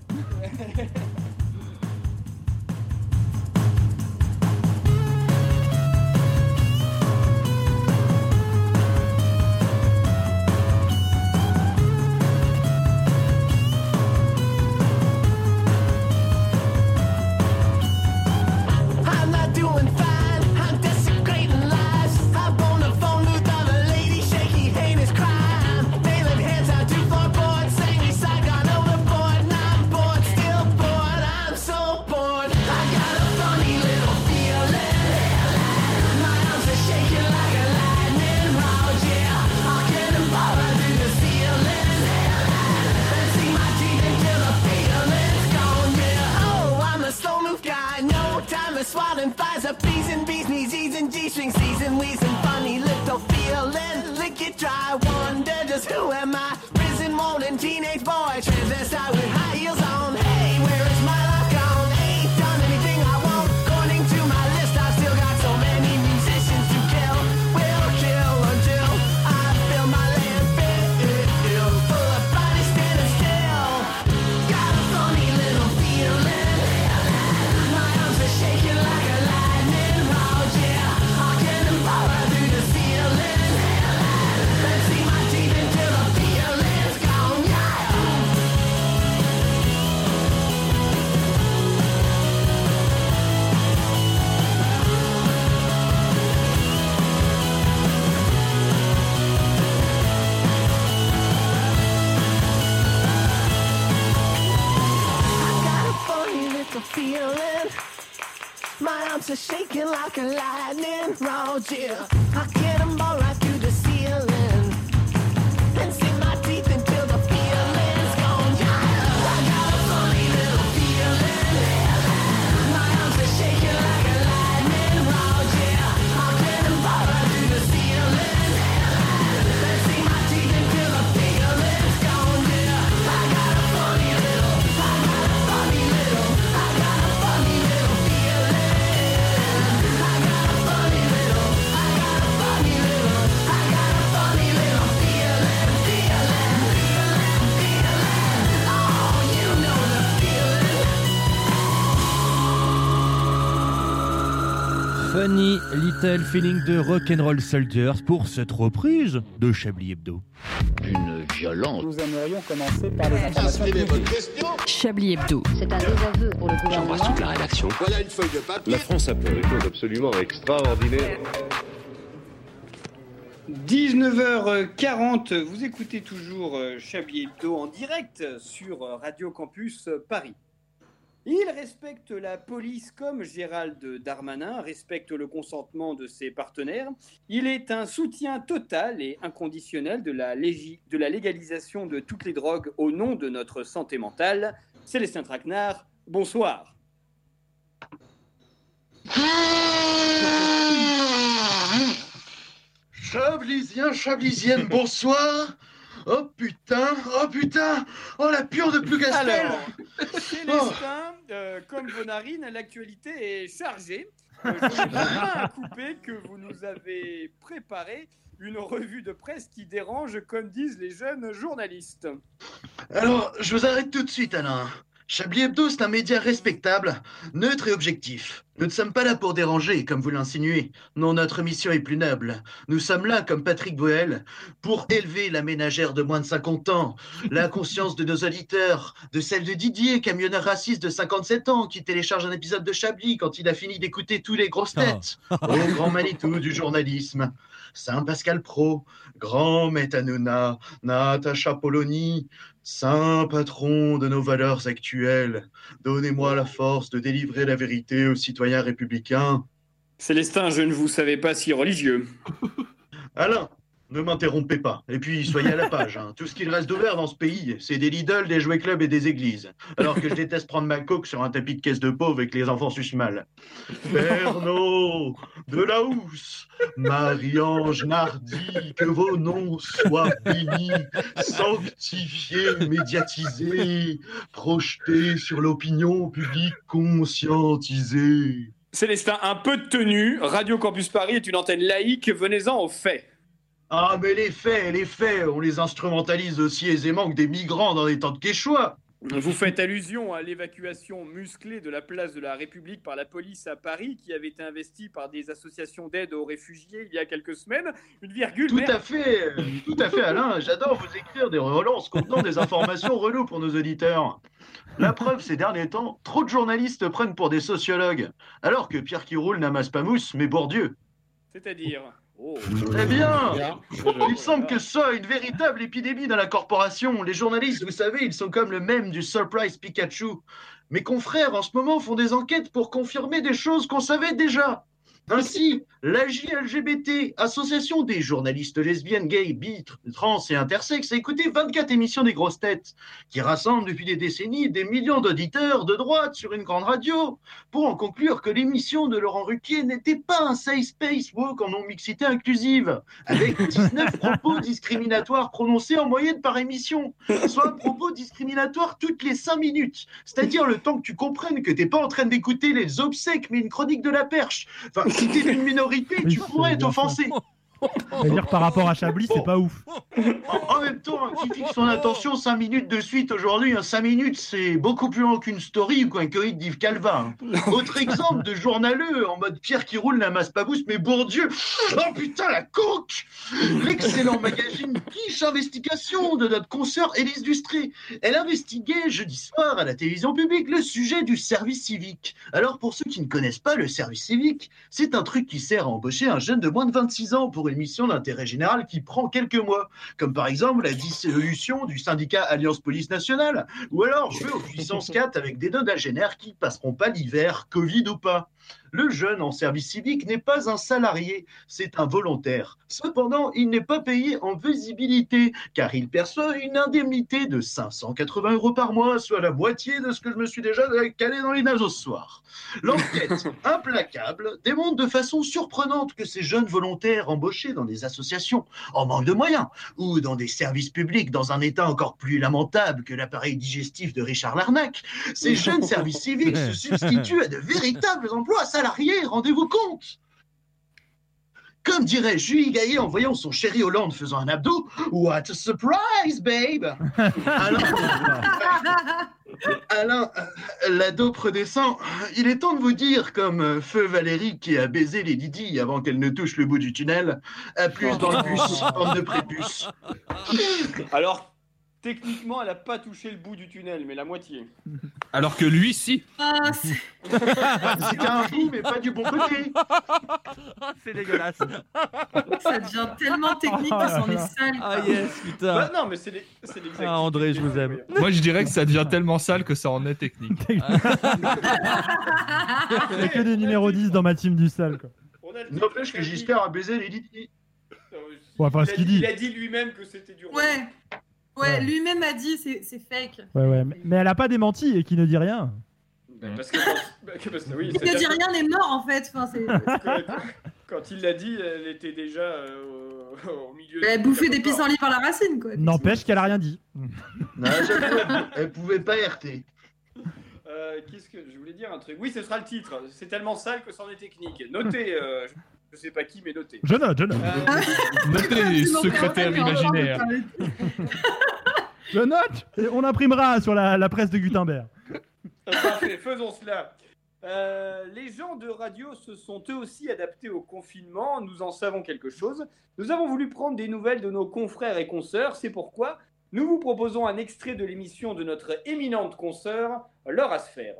Little Feeling de Rock'n'Roll Soldiers pour cette reprise de Chablis Hebdo. Une violence. Nous aimerions commencer par les informations. Chablis Hebdo. C'est un désaveu pour le gouvernement. la rédaction. Voilà une feuille de papier. La France a fait des choses absolument extraordinaires. 19h40, vous écoutez toujours euh, Chablis Hebdo en direct sur euh, Radio Campus euh, Paris. Il respecte la police comme Gérald Darmanin respecte le consentement de ses partenaires. Il est un soutien total et inconditionnel de la, de la légalisation de toutes les drogues au nom de notre santé mentale. Célestin Traquenard, bonsoir. Chablisien, Chablisienne, bonsoir Oh putain, oh putain, oh la pure de Plougastel Alors, Célestin, euh, comme vos narines, l'actualité est chargée. Euh, je pas à couper que vous nous avez préparé une revue de presse qui dérange, comme disent les jeunes journalistes. Alors, je vous arrête tout de suite, Alain. Chablis Hebdo, c'est un média respectable, neutre et objectif. Nous ne sommes pas là pour déranger, comme vous l'insinuez. Non, notre mission est plus noble. Nous sommes là, comme Patrick Boel, pour élever la ménagère de moins de 50 ans, la conscience de nos auditeurs, de celle de Didier, camionneur raciste de 57 ans, qui télécharge un épisode de Chablis quand il a fini d'écouter tous les grosses têtes. Au grand Manitou du journalisme. Saint Pascal Pro, grand Métanouna, Natacha Polony, saint patron de nos valeurs actuelles, donnez-moi la force de délivrer la vérité aux citoyens républicains. Célestin, je ne vous savais pas si religieux. Alain, ne m'interrompez pas. Et puis, soyez à la page. hein. Tout ce qu'il reste d'ouvert dans ce pays, c'est des Lidl, des jouets clubs et des églises. Alors que je déteste prendre ma coque sur un tapis de caisse de pauvre et que les enfants sucent mal. Pernod, de la housse, Marie-Ange Nardi, que vos noms soient bénis, sanctifiés, médiatisés, projetés sur l'opinion publique conscientisée. Célestin, un peu de tenue. Radio Campus Paris est une antenne laïque. Venez-en aux faits. Ah, mais les faits, les faits, on les instrumentalise aussi aisément que des migrants dans les temps de Quechua. Vous faites allusion à l'évacuation musclée de la place de la République par la police à Paris, qui avait été investie par des associations d'aide aux réfugiés il y a quelques semaines. Une virgule. Tout merde. à fait, tout à fait, Alain. J'adore vous écrire des relances contenant des informations reloues pour nos auditeurs. La preuve, ces derniers temps, trop de journalistes prennent pour des sociologues, alors que Pierre qui roule n'amasse pas mousse, mais Bourdieu. C'est-à-dire. Oh. Eh bien, il semble que ce soit une véritable épidémie dans la corporation. Les journalistes, vous savez, ils sont comme le même du Surprise Pikachu. Mes confrères, en ce moment, font des enquêtes pour confirmer des choses qu'on savait déjà. Ainsi, l'AJLGBT, Association des journalistes lesbiennes, gays, bi, trans et intersexes, a écouté 24 émissions des grosses têtes, qui rassemblent depuis des décennies des millions d'auditeurs de droite sur une grande radio, pour en conclure que l'émission de Laurent Ruquier n'était pas un safe space woke en non-mixité inclusive, avec 19 propos discriminatoires prononcés en moyenne par émission, soit un propos discriminatoire toutes les 5 minutes, c'est-à-dire le temps que tu comprennes que t'es pas en train d'écouter les obsèques, mais une chronique de la perche. Enfin, si t'es d'une minorité, tu pourrais être offensé. C'est-à-dire par rapport à Chablis, c'est pas ouf. En, en même temps, qui fixe son attention 5 minutes de suite aujourd'hui, 5 minutes, c'est beaucoup plus long qu'une story ou qu'un coït d'Yves Calvin. Autre exemple de journaleux en mode Pierre qui roule la masse pas boost, mais Bourdieu, oh putain, la coque L'excellent magazine Quiche Investigation de notre consoeur Élise Dustré. Elle investiguait jeudi soir à la télévision publique le sujet du service civique. Alors, pour ceux qui ne connaissent pas le service civique, c'est un truc qui sert à embaucher un jeune de moins de 26 ans pour une mission d'intérêt général qui prend quelques mois, comme par exemple la dissolution du syndicat Alliance Police Nationale, ou alors jouer aux puissances 4 avec des nonagénaires qui passeront pas l'hiver, Covid ou pas. Le jeune en service civique n'est pas un salarié, c'est un volontaire. Cependant, il n'est pas payé en visibilité, car il perçoit une indemnité de 580 euros par mois, soit la moitié de ce que je me suis déjà calé dans les nasos ce soir. L'enquête, implacable, démontre de façon surprenante que ces jeunes volontaires embauchés dans des associations en manque de moyens, ou dans des services publics dans un état encore plus lamentable que l'appareil digestif de Richard Larnac, ces jeunes services civiques se substituent à de véritables emplois salariés, rendez-vous compte comme dirait Julie Gaillet en voyant son chéri Hollande faisant un abdo, What a surprise, babe Alain, Alain, euh, la dope redescend. Il est temps de vous dire, comme euh, Feu Valérie qui a baisé les Didi avant qu'elle ne touche le bout du tunnel, à plus dans le bus, bande de prépuce. Alors, techniquement, elle n'a pas touché le bout du tunnel, mais la moitié. Alors que lui, si. Ah, c'est- C'était un bout, mais pas du bon côté. C'est dégueulasse. ça devient tellement technique que c'en est sale. quoi. Ah yes, putain. Bah, non, mais c'est les- c'est l'exact. Ah André, je vous aime. Moi, je dirais que ça devient tellement sale que ça en est technique. Il y a que des numéros 10 dans ma team du sale. Quoi. N'empêche que Giscard a baisé les Didi. Ouais, enfin, il, ce a qu'il dit, dit. il a dit lui-même que c'était du Ouais. Ouais, lui-même a dit c'est c'est fake. Ouais, ouais. mais- Mais elle a pas démenti et qui ne dit rien. Bah, Parce que quand, bah, que- parce que oui, Il ne dit que- rien n'est mort en fait. Enfin, c'est... que- Quand il l'a dit, elle était déjà euh, au, milieu. Elle a bouffé des pissenlits par la racine quoi. N'empêche qu'elle a rien dit. Non, elle pouvait pas RT. Euh, Qu'est-ce que je voulais dire un truc Oui, ce sera le titre. C'est tellement sale que c'en est technique. Notez. euh, je- je sais pas qui, mais notez. Je note, je note. Euh, Notez, secrétaire imaginaire. Je note et on imprimera sur la, la presse de Gutenberg. Parfait, faisons cela. Euh, les gens de radio se sont eux aussi adaptés au confinement, nous en savons quelque chose. Nous avons voulu prendre des nouvelles de nos confrères et consoeurs, c'est pourquoi nous vous proposons un extrait de l'émission de notre éminente consoeur, Laura Sphère.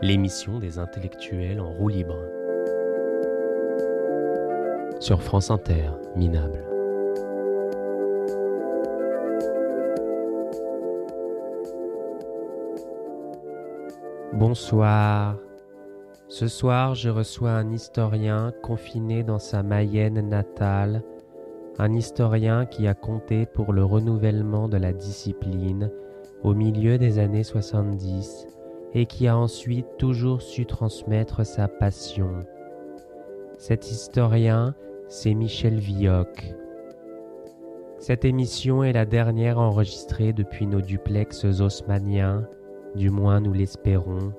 L'émission des intellectuels en roue libre. Sur France Inter, minable. Bonsoir. Ce soir, je reçois un historien confiné dans sa Mayenne natale, un historien qui a compté pour le renouvellement de la discipline au milieu des années 70 et qui a ensuite toujours su transmettre sa passion. Cet historien, c'est Michel Vioc. Cette émission est la dernière enregistrée depuis nos duplex haussmanniens, du moins nous l'espérons,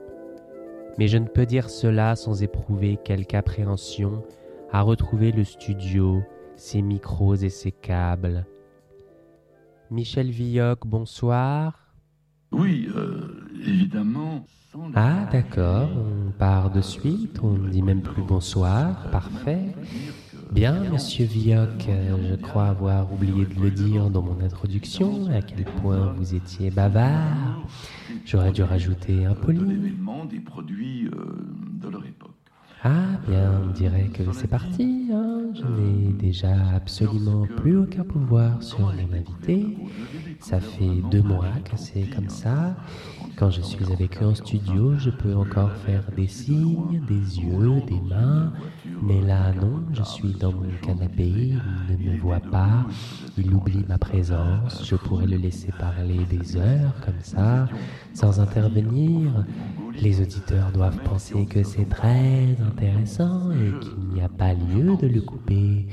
mais je ne peux dire cela sans éprouver quelque appréhension à retrouver le studio, ses micros et ses câbles. Michel Vioc, bonsoir. Oui, euh, évidemment. Ah, d'accord, on part de suite, on ne dit même plus bonsoir, parfait. Bien, monsieur Vioc, je crois avoir oublié de le dire dans mon introduction, à quel point vous étiez bavard. J'aurais dû rajouter un poli. Des produits euh, de leur époque. Ah, bien, on dirait que c'est parti. hein. Je n'ai déjà absolument plus aucun pouvoir sur mon invité. Ça fait deux mois que c'est comme ça. Quand je suis avec eux en studio, je peux encore faire des signes, des yeux, des mains. Mais là, non, je suis dans mon canapé, il ne me voit pas, il oublie ma présence. Je pourrais le laisser parler des heures comme ça, sans intervenir. Les auditeurs doivent penser que c'est très intéressant et qu'il n'y a pas lieu de le couper.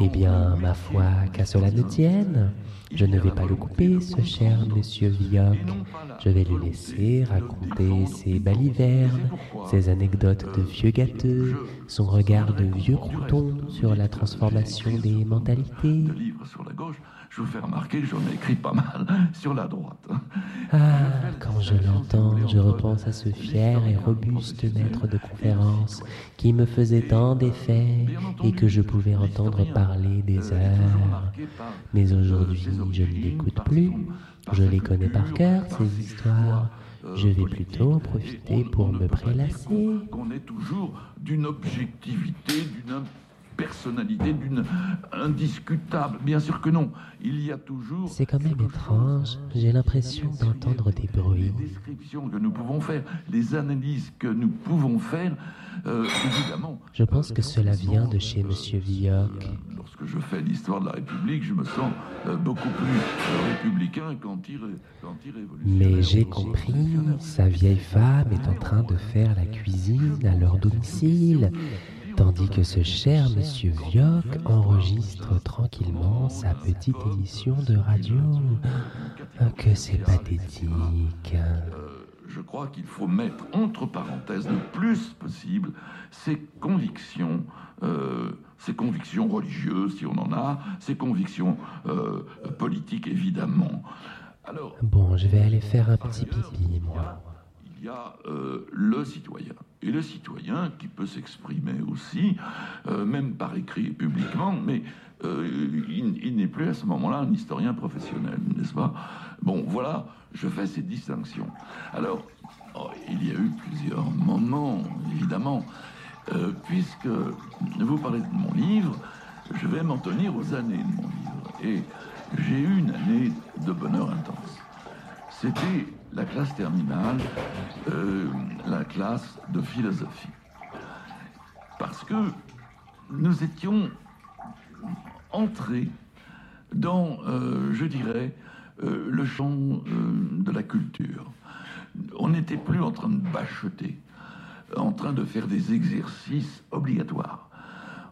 Eh bien, ma foi, qu'à cela ne tienne. Je ne vais pas le couper, ce cher monsieur Vioc. Je vais le laisser raconter ses balivernes, ses anecdotes de vieux gâteux, son regard de vieux crouton sur la transformation des mentalités. Je vous fais remarquer que j'en ai écrit pas mal sur la droite. Ah, quand je l'entends, je repense à ce fier et robuste maître de conférence qui me faisait tant d'effets et que je pouvais entendre parler des heures. Mais aujourd'hui, je ne l'écoute plus. Je les connais par cœur, ces histoires. Je vais plutôt en profiter pour me prélasser. Qu'on est toujours d'une objectivité, d'une personnalité, d'une indiscutable. Bien sûr que non. Il y a toujours C'est quand même étrange. J'ai l'impression d'entendre des bruits. les descriptions que nous pouvons faire, les analyses que nous pouvons faire, euh, évidemment. Je pense que cela vient de chez Monsieur Vioc. Lorsque je fais l'histoire de la République, je me sens euh, beaucoup plus euh, républicain qu'anti- qu'anti-révolutionnaire. Mais j'ai compris, sa vieille femme est en train de faire la cuisine à leur domicile, tandis que ce cher monsieur Vioc enregistre tranquillement sa petite émission de radio. Ah, Que c'est pathétique. je crois qu'il faut mettre entre parenthèses le plus possible ses convictions, euh, ses convictions religieuses si on en a, ses convictions euh, politiques évidemment. Alors, Bon, je vais aller faire un petit pipi, moi. il y a euh, le citoyen. Et le citoyen qui peut s'exprimer aussi, euh, même par écrit publiquement, mais euh, il, il n'est plus à ce moment-là un historien professionnel, n'est-ce pas? Bon, voilà, je fais ces distinctions. Alors, oh, il y a eu plusieurs moments, évidemment, euh, puisque vous parlez de mon livre, je vais m'en tenir aux années de mon livre. Et j'ai eu une année de bonheur intense. C'était la classe terminale, euh, la classe de philosophie. Parce que nous étions entrés dans, euh, je dirais, euh, le champ de la culture. On n'était plus en train de bacheter, en train de faire des exercices obligatoires.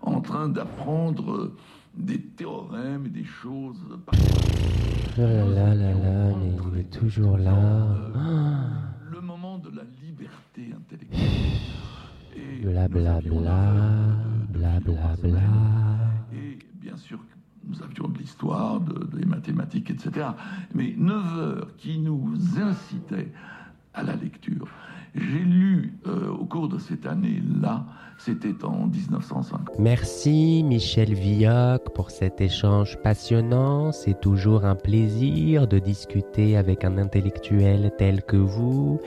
en train d'apprendre des théorèmes et des choses. Oh là là là là, mais il est toujours là. Le moment de la liberté intellectuelle. Et Bla bla bla, bla bla bla. Et bien sûr, nous avions de l'histoire, de- des mathématiques, etc. Mais 9 heures qui nous incitaient à la lecture. J'ai lu euh, au cours de cette année-là, c'était en 1905. Merci Michel Villoc pour cet échange passionnant. C'est toujours un plaisir de discuter avec un intellectuel tel que vous.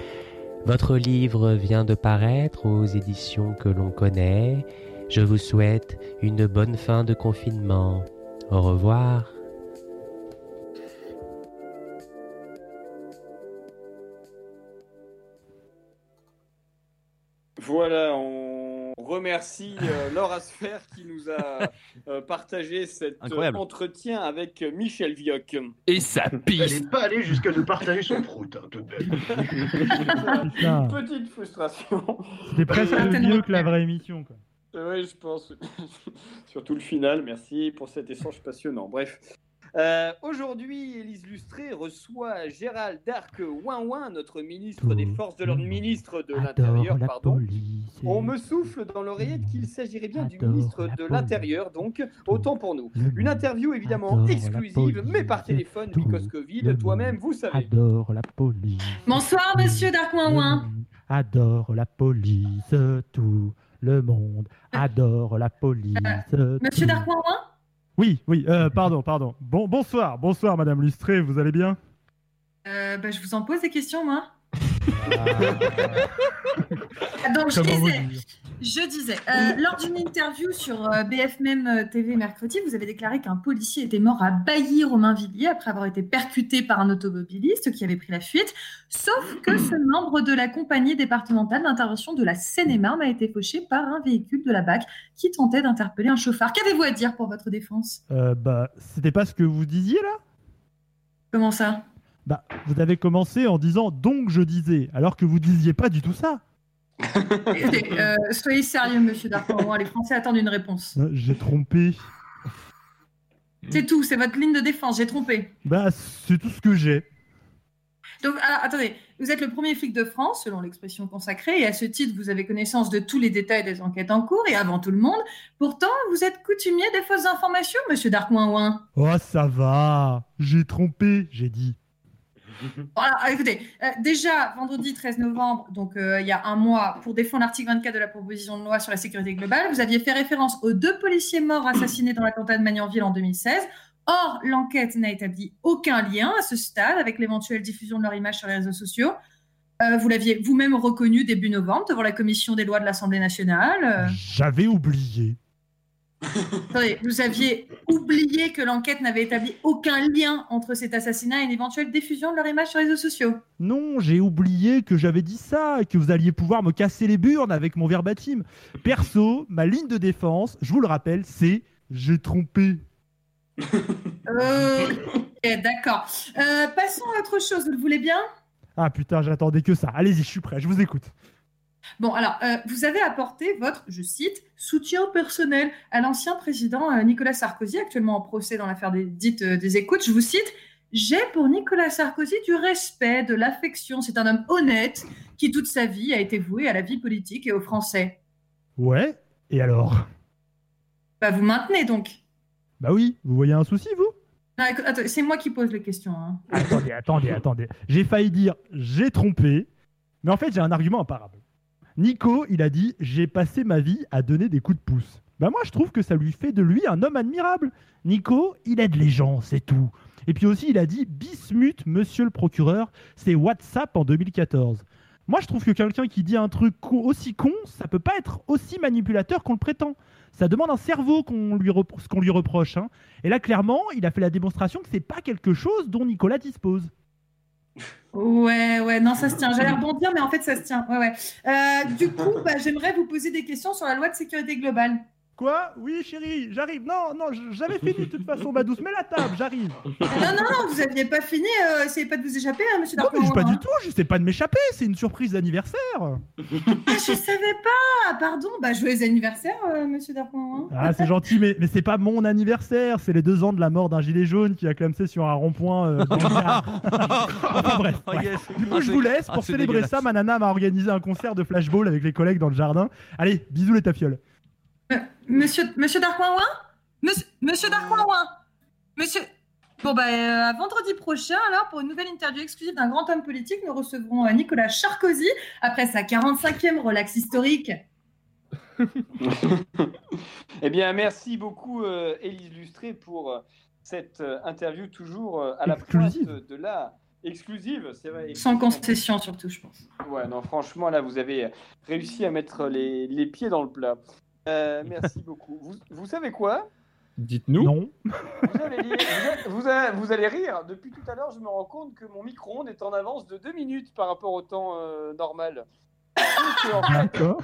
Votre livre vient de paraître aux éditions que l'on connaît. Je vous souhaite une bonne fin de confinement. Au revoir. Voilà, on remercie euh, Laura Sfer qui nous a euh, partagé cet euh, Incroyable. entretien avec Michel Vioc. Et ça Elle pisse. n'est pas allée jusqu'à nous partager son prout, hein, tout de même. Putain. Petite frustration. C'était presque mieux que la vraie émission. Quoi. Oui, je pense. Surtout le final. Merci pour cet échange passionnant. Bref. Euh, Aujourd'hui, Élise Lustré reçoit Gérald Darc Ouin notre ministre des Forces de l'ordre, ministre de l'Intérieur, la pardon. police. On me souffle dans l'oreillette qu'il s'agirait bien du ministre de l'Intérieur, donc autant pour nous. Une interview évidemment exclusive, mais par téléphone, Tout because Covid, toi-même, vous savez. Adore la police. Bonsoir, monsieur Darcoing. Adore la police. Tout le monde adore la police. Monsieur tout- Darcoing Oui, oui, euh, pardon, pardon. Bon, bonsoir, bonsoir, Madame Lustré, vous allez bien? Euh, bah, Je vous en pose des questions, moi. Donc, je Comment vous disais, dire? Je disais euh, lors d'une interview sur euh, BFM TV mercredi, vous avez déclaré qu'un policier était mort à Bailly-Romainvilliers après avoir été percuté par un automobiliste qui avait pris la fuite. Sauf que ce membre de la compagnie départementale d'intervention de la Seine-et-Marne a été fauché par un véhicule de la BAC qui tentait d'interpeller un chauffard. Qu'avez-vous à dire pour votre défense? Euh, Bah, c'était pas ce que vous disiez là? Comment ça? Bah, vous avez commencé en disant donc je disais, alors que vous disiez pas du tout ça. Euh, soyez sérieux, monsieur Darcoing. Les Français attendent une réponse. J'ai trompé. C'est tout, c'est votre ligne de défense. J'ai trompé. Bah, c'est tout ce que j'ai. Donc, alors, attendez, vous êtes le premier flic de France, selon l'expression consacrée, et à ce titre, vous avez connaissance de tous les détails des enquêtes en cours, et avant tout le monde. Pourtant, vous êtes coutumier des fausses informations, monsieur Darcoing. Oh, ça va. J'ai trompé, j'ai dit. Voilà, écoutez, euh, déjà, vendredi 13 novembre, donc euh, il y a un mois, pour défendre l'article 24 de la proposition de loi sur la sécurité globale, vous aviez fait référence aux deux policiers morts assassinés dans l'attentat de Magnanville en 2016. Or, l'enquête n'a établi aucun lien à ce stade avec l'éventuelle diffusion de leur image sur les réseaux sociaux. Euh, vous l'aviez vous-même reconnu début novembre devant la commission des lois de l'Assemblée nationale. J'avais oublié. Attendez, vous aviez oublié que l'enquête n'avait établi aucun lien entre cet assassinat et une éventuelle diffusion de leur image sur les réseaux sociaux. Non, j'ai oublié que j'avais dit ça et que vous alliez pouvoir me casser les burnes avec mon verbatim. Perso, ma ligne de défense, je vous le rappelle, c'est j'ai trompé. Euh, ok, d'accord. Euh, passons à autre chose, vous le voulez bien? Ah putain, j'attendais que ça. Allez-y, je suis prêt, je vous écoute. Bon, alors, euh, vous avez apporté votre, je cite, soutien personnel à l'ancien président euh, Nicolas Sarkozy, actuellement en procès dans l'affaire des, dites euh, des écoutes. Je vous cite, j'ai pour Nicolas Sarkozy du respect, de l'affection. C'est un homme honnête qui, toute sa vie, a été voué à la vie politique et aux Français. Ouais, et alors? Bah, vous maintenez donc. Bah oui, vous voyez un souci, vous? C'est moi qui pose les questions. hein. Attendez, attendez, attendez. J'ai failli dire j'ai trompé, mais en fait j'ai un argument imparable. Nico, il a dit j'ai passé ma vie à donner des coups de pouce. Bah moi je trouve que ça lui fait de lui un homme admirable. Nico, il aide les gens, c'est tout. Et puis aussi il a dit bismuth, monsieur le procureur, c'est WhatsApp en 2014. Moi je trouve que quelqu'un qui dit un truc aussi con, ça peut pas être aussi manipulateur qu'on le prétend. Ça demande un cerveau qu'on lui reproche. hein. Et là clairement, il a fait la démonstration que c'est pas quelque chose dont Nicolas dispose. Ouais, ouais, non, ça se tient. J'allais rebondir, mais en fait, ça se tient. Ouais, ouais. Euh, du coup, bah, j'aimerais vous poser des questions sur la loi de sécurité globale. Quoi? Oui, chérie, j'arrive. Non, non, j'avais fini de toute façon, ma douce. Mets la table, j'arrive. Non, non, non, vous aviez pas fini. Euh, essayez pas de vous échapper, hein, monsieur Non, mais pas du tout, j'essaie pas de m'échapper, c'est une surprise d'anniversaire. Ah, je savais pas. Pardon. Bah, joyeux anniversaire, euh, monsieur Darpin. Ah, c'est gentil, mais, mais c'est pas mon anniversaire, c'est les deux ans de la mort d'un gilet jaune qui a clamsé sur un rond-point. euh, enfin bref. Oh, ouais. yes. Du coup, Ah, je vous laisse. ah, Pour célébrer ça, ma nana m'a organisé un concert de flashball avec les collègues dans le jardin. Allez, bisous les tafioles. Monsieur, monsieur Darcoing Monsieur, monsieur Monsieur. Bon, bah, euh, à vendredi prochain, alors, pour une nouvelle interview exclusive d'un grand homme politique, nous recevrons euh, Nicolas Sarkozy après sa 45e relax historique. Eh bien, merci beaucoup, euh, Élise Lustré, pour euh, cette euh, interview toujours euh, à la pointe Exclusive. de la exclusive, c'est vrai. Sans concession, surtout, je pense. Ouais, non, franchement, là, vous avez réussi à mettre les, les pieds dans le plat. Euh, merci beaucoup. Vous, vous savez quoi? Dites-nous. Non. vous allez, lire- vous, vous allez- vous allez rire. Depuis tout à l'heure, je me rends compte que mon micro-ondes est en avance de deux minutes par rapport au temps euh, normal. D'accord.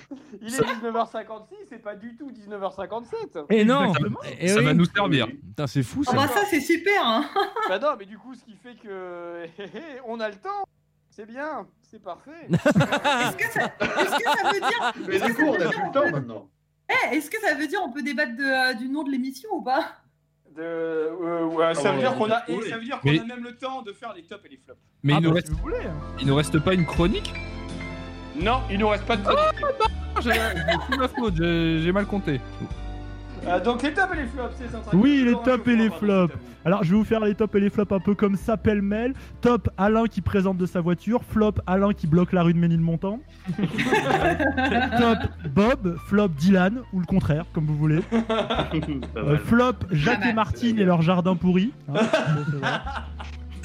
il est 19h56, c'est pas du tout 19h57. Et non Et Ça oui. va nous servir. Putain, c'est fou Ah ça. bah ça, c'est super hein. Bah non, mais du coup, ce qui fait que on a le temps. C'est bien, c'est parfait. Est-ce que, ça, est-ce que ça veut dire... Mais du coup, on a plus le temps maintenant. Eh, est-ce que ça veut dire on peut débattre de, euh, du nom de l'émission ou pas? De, euh, ouais, ça Ah veut dire qu'on a, et ça veut dire qu'on Mais- a même le temps de faire les tops et les flops. Mais Ah il, nous bah, reste... si vous voulez. il nous reste pas une chronique? Non, il nous reste pas de chronique. J'ai c'est ma faute, j'ai j'ai mal compté. Euh, donc les tops et les flops, c'est ça. Oui, les tops et les flops. Alors, je vais vous faire les tops et les flops un peu comme ça, pêle-mêle. Top, Alain qui présente de sa voiture. Flop, Alain qui bloque la rue de Ménilmontant. Top, Bob. Flop, Dylan. Ou le contraire, comme vous voulez. Euh, flop, Jacques et Martine et leur jardin pourri. Hein,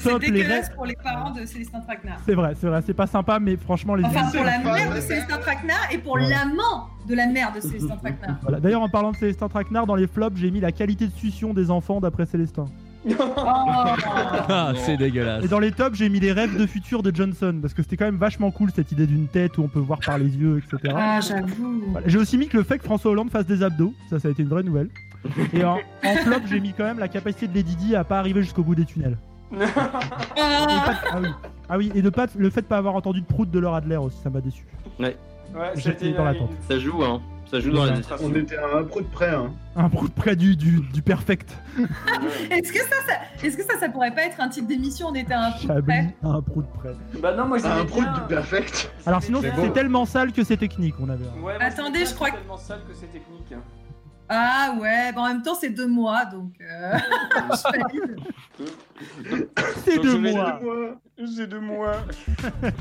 c'est vrai. C'est Top, les dégueulasse rêves. pour les parents de Célestin Traquenard. C'est vrai, c'est vrai, c'est pas sympa, mais franchement, les Enfin, pour la C'est mère de Célestin Traquenard et pour Ouais. l'amant de la mère de Célestin Traquenard. Voilà. D'ailleurs, en parlant de Célestin Traquenard, dans les flops, j'ai mis la qualité de succion des enfants d'après Célestin. Ah, c'est dégueulasse. Et dans les tops, j'ai mis les rêves de futur de Johnson, parce que c'était quand même vachement cool cette idée d'une tête où on peut voir par les yeux, etc. Ah, j'avoue. Voilà. J'ai aussi mis que le fait que François Hollande fasse des abdos, ça, ça a été une vraie nouvelle. Et en, en flop, j'ai mis quand même la capacité de Lady Di à pas arriver jusqu'au bout des tunnels. Ah, oui. ah oui, et de pas, le fait de pas avoir entendu de prout de leur Adler aussi, ça m'a déçu. Ouais. Ouais, J'étais dans l'attente. Ça joue, hein. Ça joue dans la. On était à un pro de près. Hein. Un prout près du, du, du perfect. Est-ce que ça, ça- est-ce que ça, ça pourrait pas être un titre d'émission On était à un Chablis, près? un prout près. Bah non, moi un pro bien. du perfect. Alors sinon, C'est tellement sale que c'est technique, on avait. Ouais, moi, Attendez, je crois que- c'est tellement sale que c'est technique. Ah ouais, bah en même temps c'est deux mois donc. euh, je valide. C'est Donc, de je vais- moi. C'est de moi.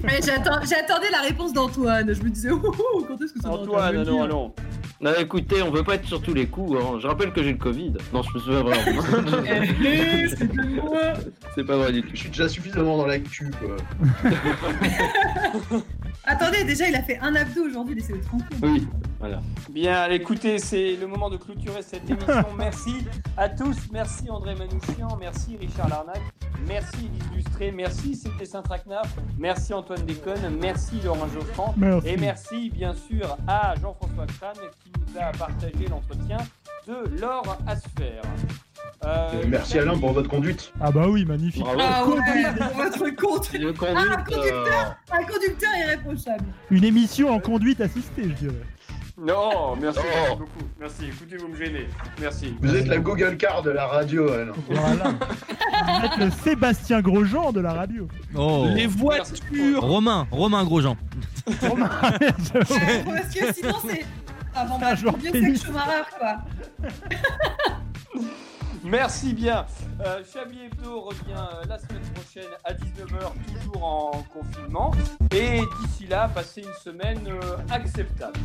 Mais j'attends- J'attendais la réponse d'Antoine. Je me disais, ouh, quand est-ce que ça va Antoine, intervenir non, non. Non, écoutez, on peut pas être sur tous les coups. Hein. Je rappelle que j'ai le Covid. Non, je me souviens vraiment. Eh, c'est de moi. C'est pas vrai du tout. Je suis déjà suffisamment dans l'actu, quoi. Attendez, déjà il a fait un abdo aujourd'hui, laissez-le tranquille. Oui, voilà. Bien, écoutez, c'est le moment de clôturer cette émission. Merci à tous. Merci André Manouchian. Merci Richard Larnac. Merci Elise Lustré. Merci Célestin Traquenard. Merci Antoine Déconne. Merci Laurent Geoffrand. Merci. Et merci bien sûr à Jean-François Crane qui nous a partagé l'entretien de Laure Asfer. Euh, Merci Alain pour votre conduite. Ah bah oui, magnifique. Bravo. Ah ouais, pour votre. Le Ah, un conduite, conducteur, un conducteur irréprochable. Une émission en conduite assistée, je dirais. Non, merci, Oh. merci beaucoup. Merci, écoutez, vous me gênez. Merci. Vous êtes la Google Car de la radio, Alain. Voilà. Vous êtes le Sébastien Grosjean de la radio. Oh. Les voitures Romain, Romain Grosjean. Romain, Ouais, parce que sinon c'est. Ah bon, bah, mieux que. Schumacher quoi. Merci bien. Euh, Chablis revient euh, la semaine prochaine à 19h, toujours en confinement. Et d'ici là, passez une semaine euh, acceptable.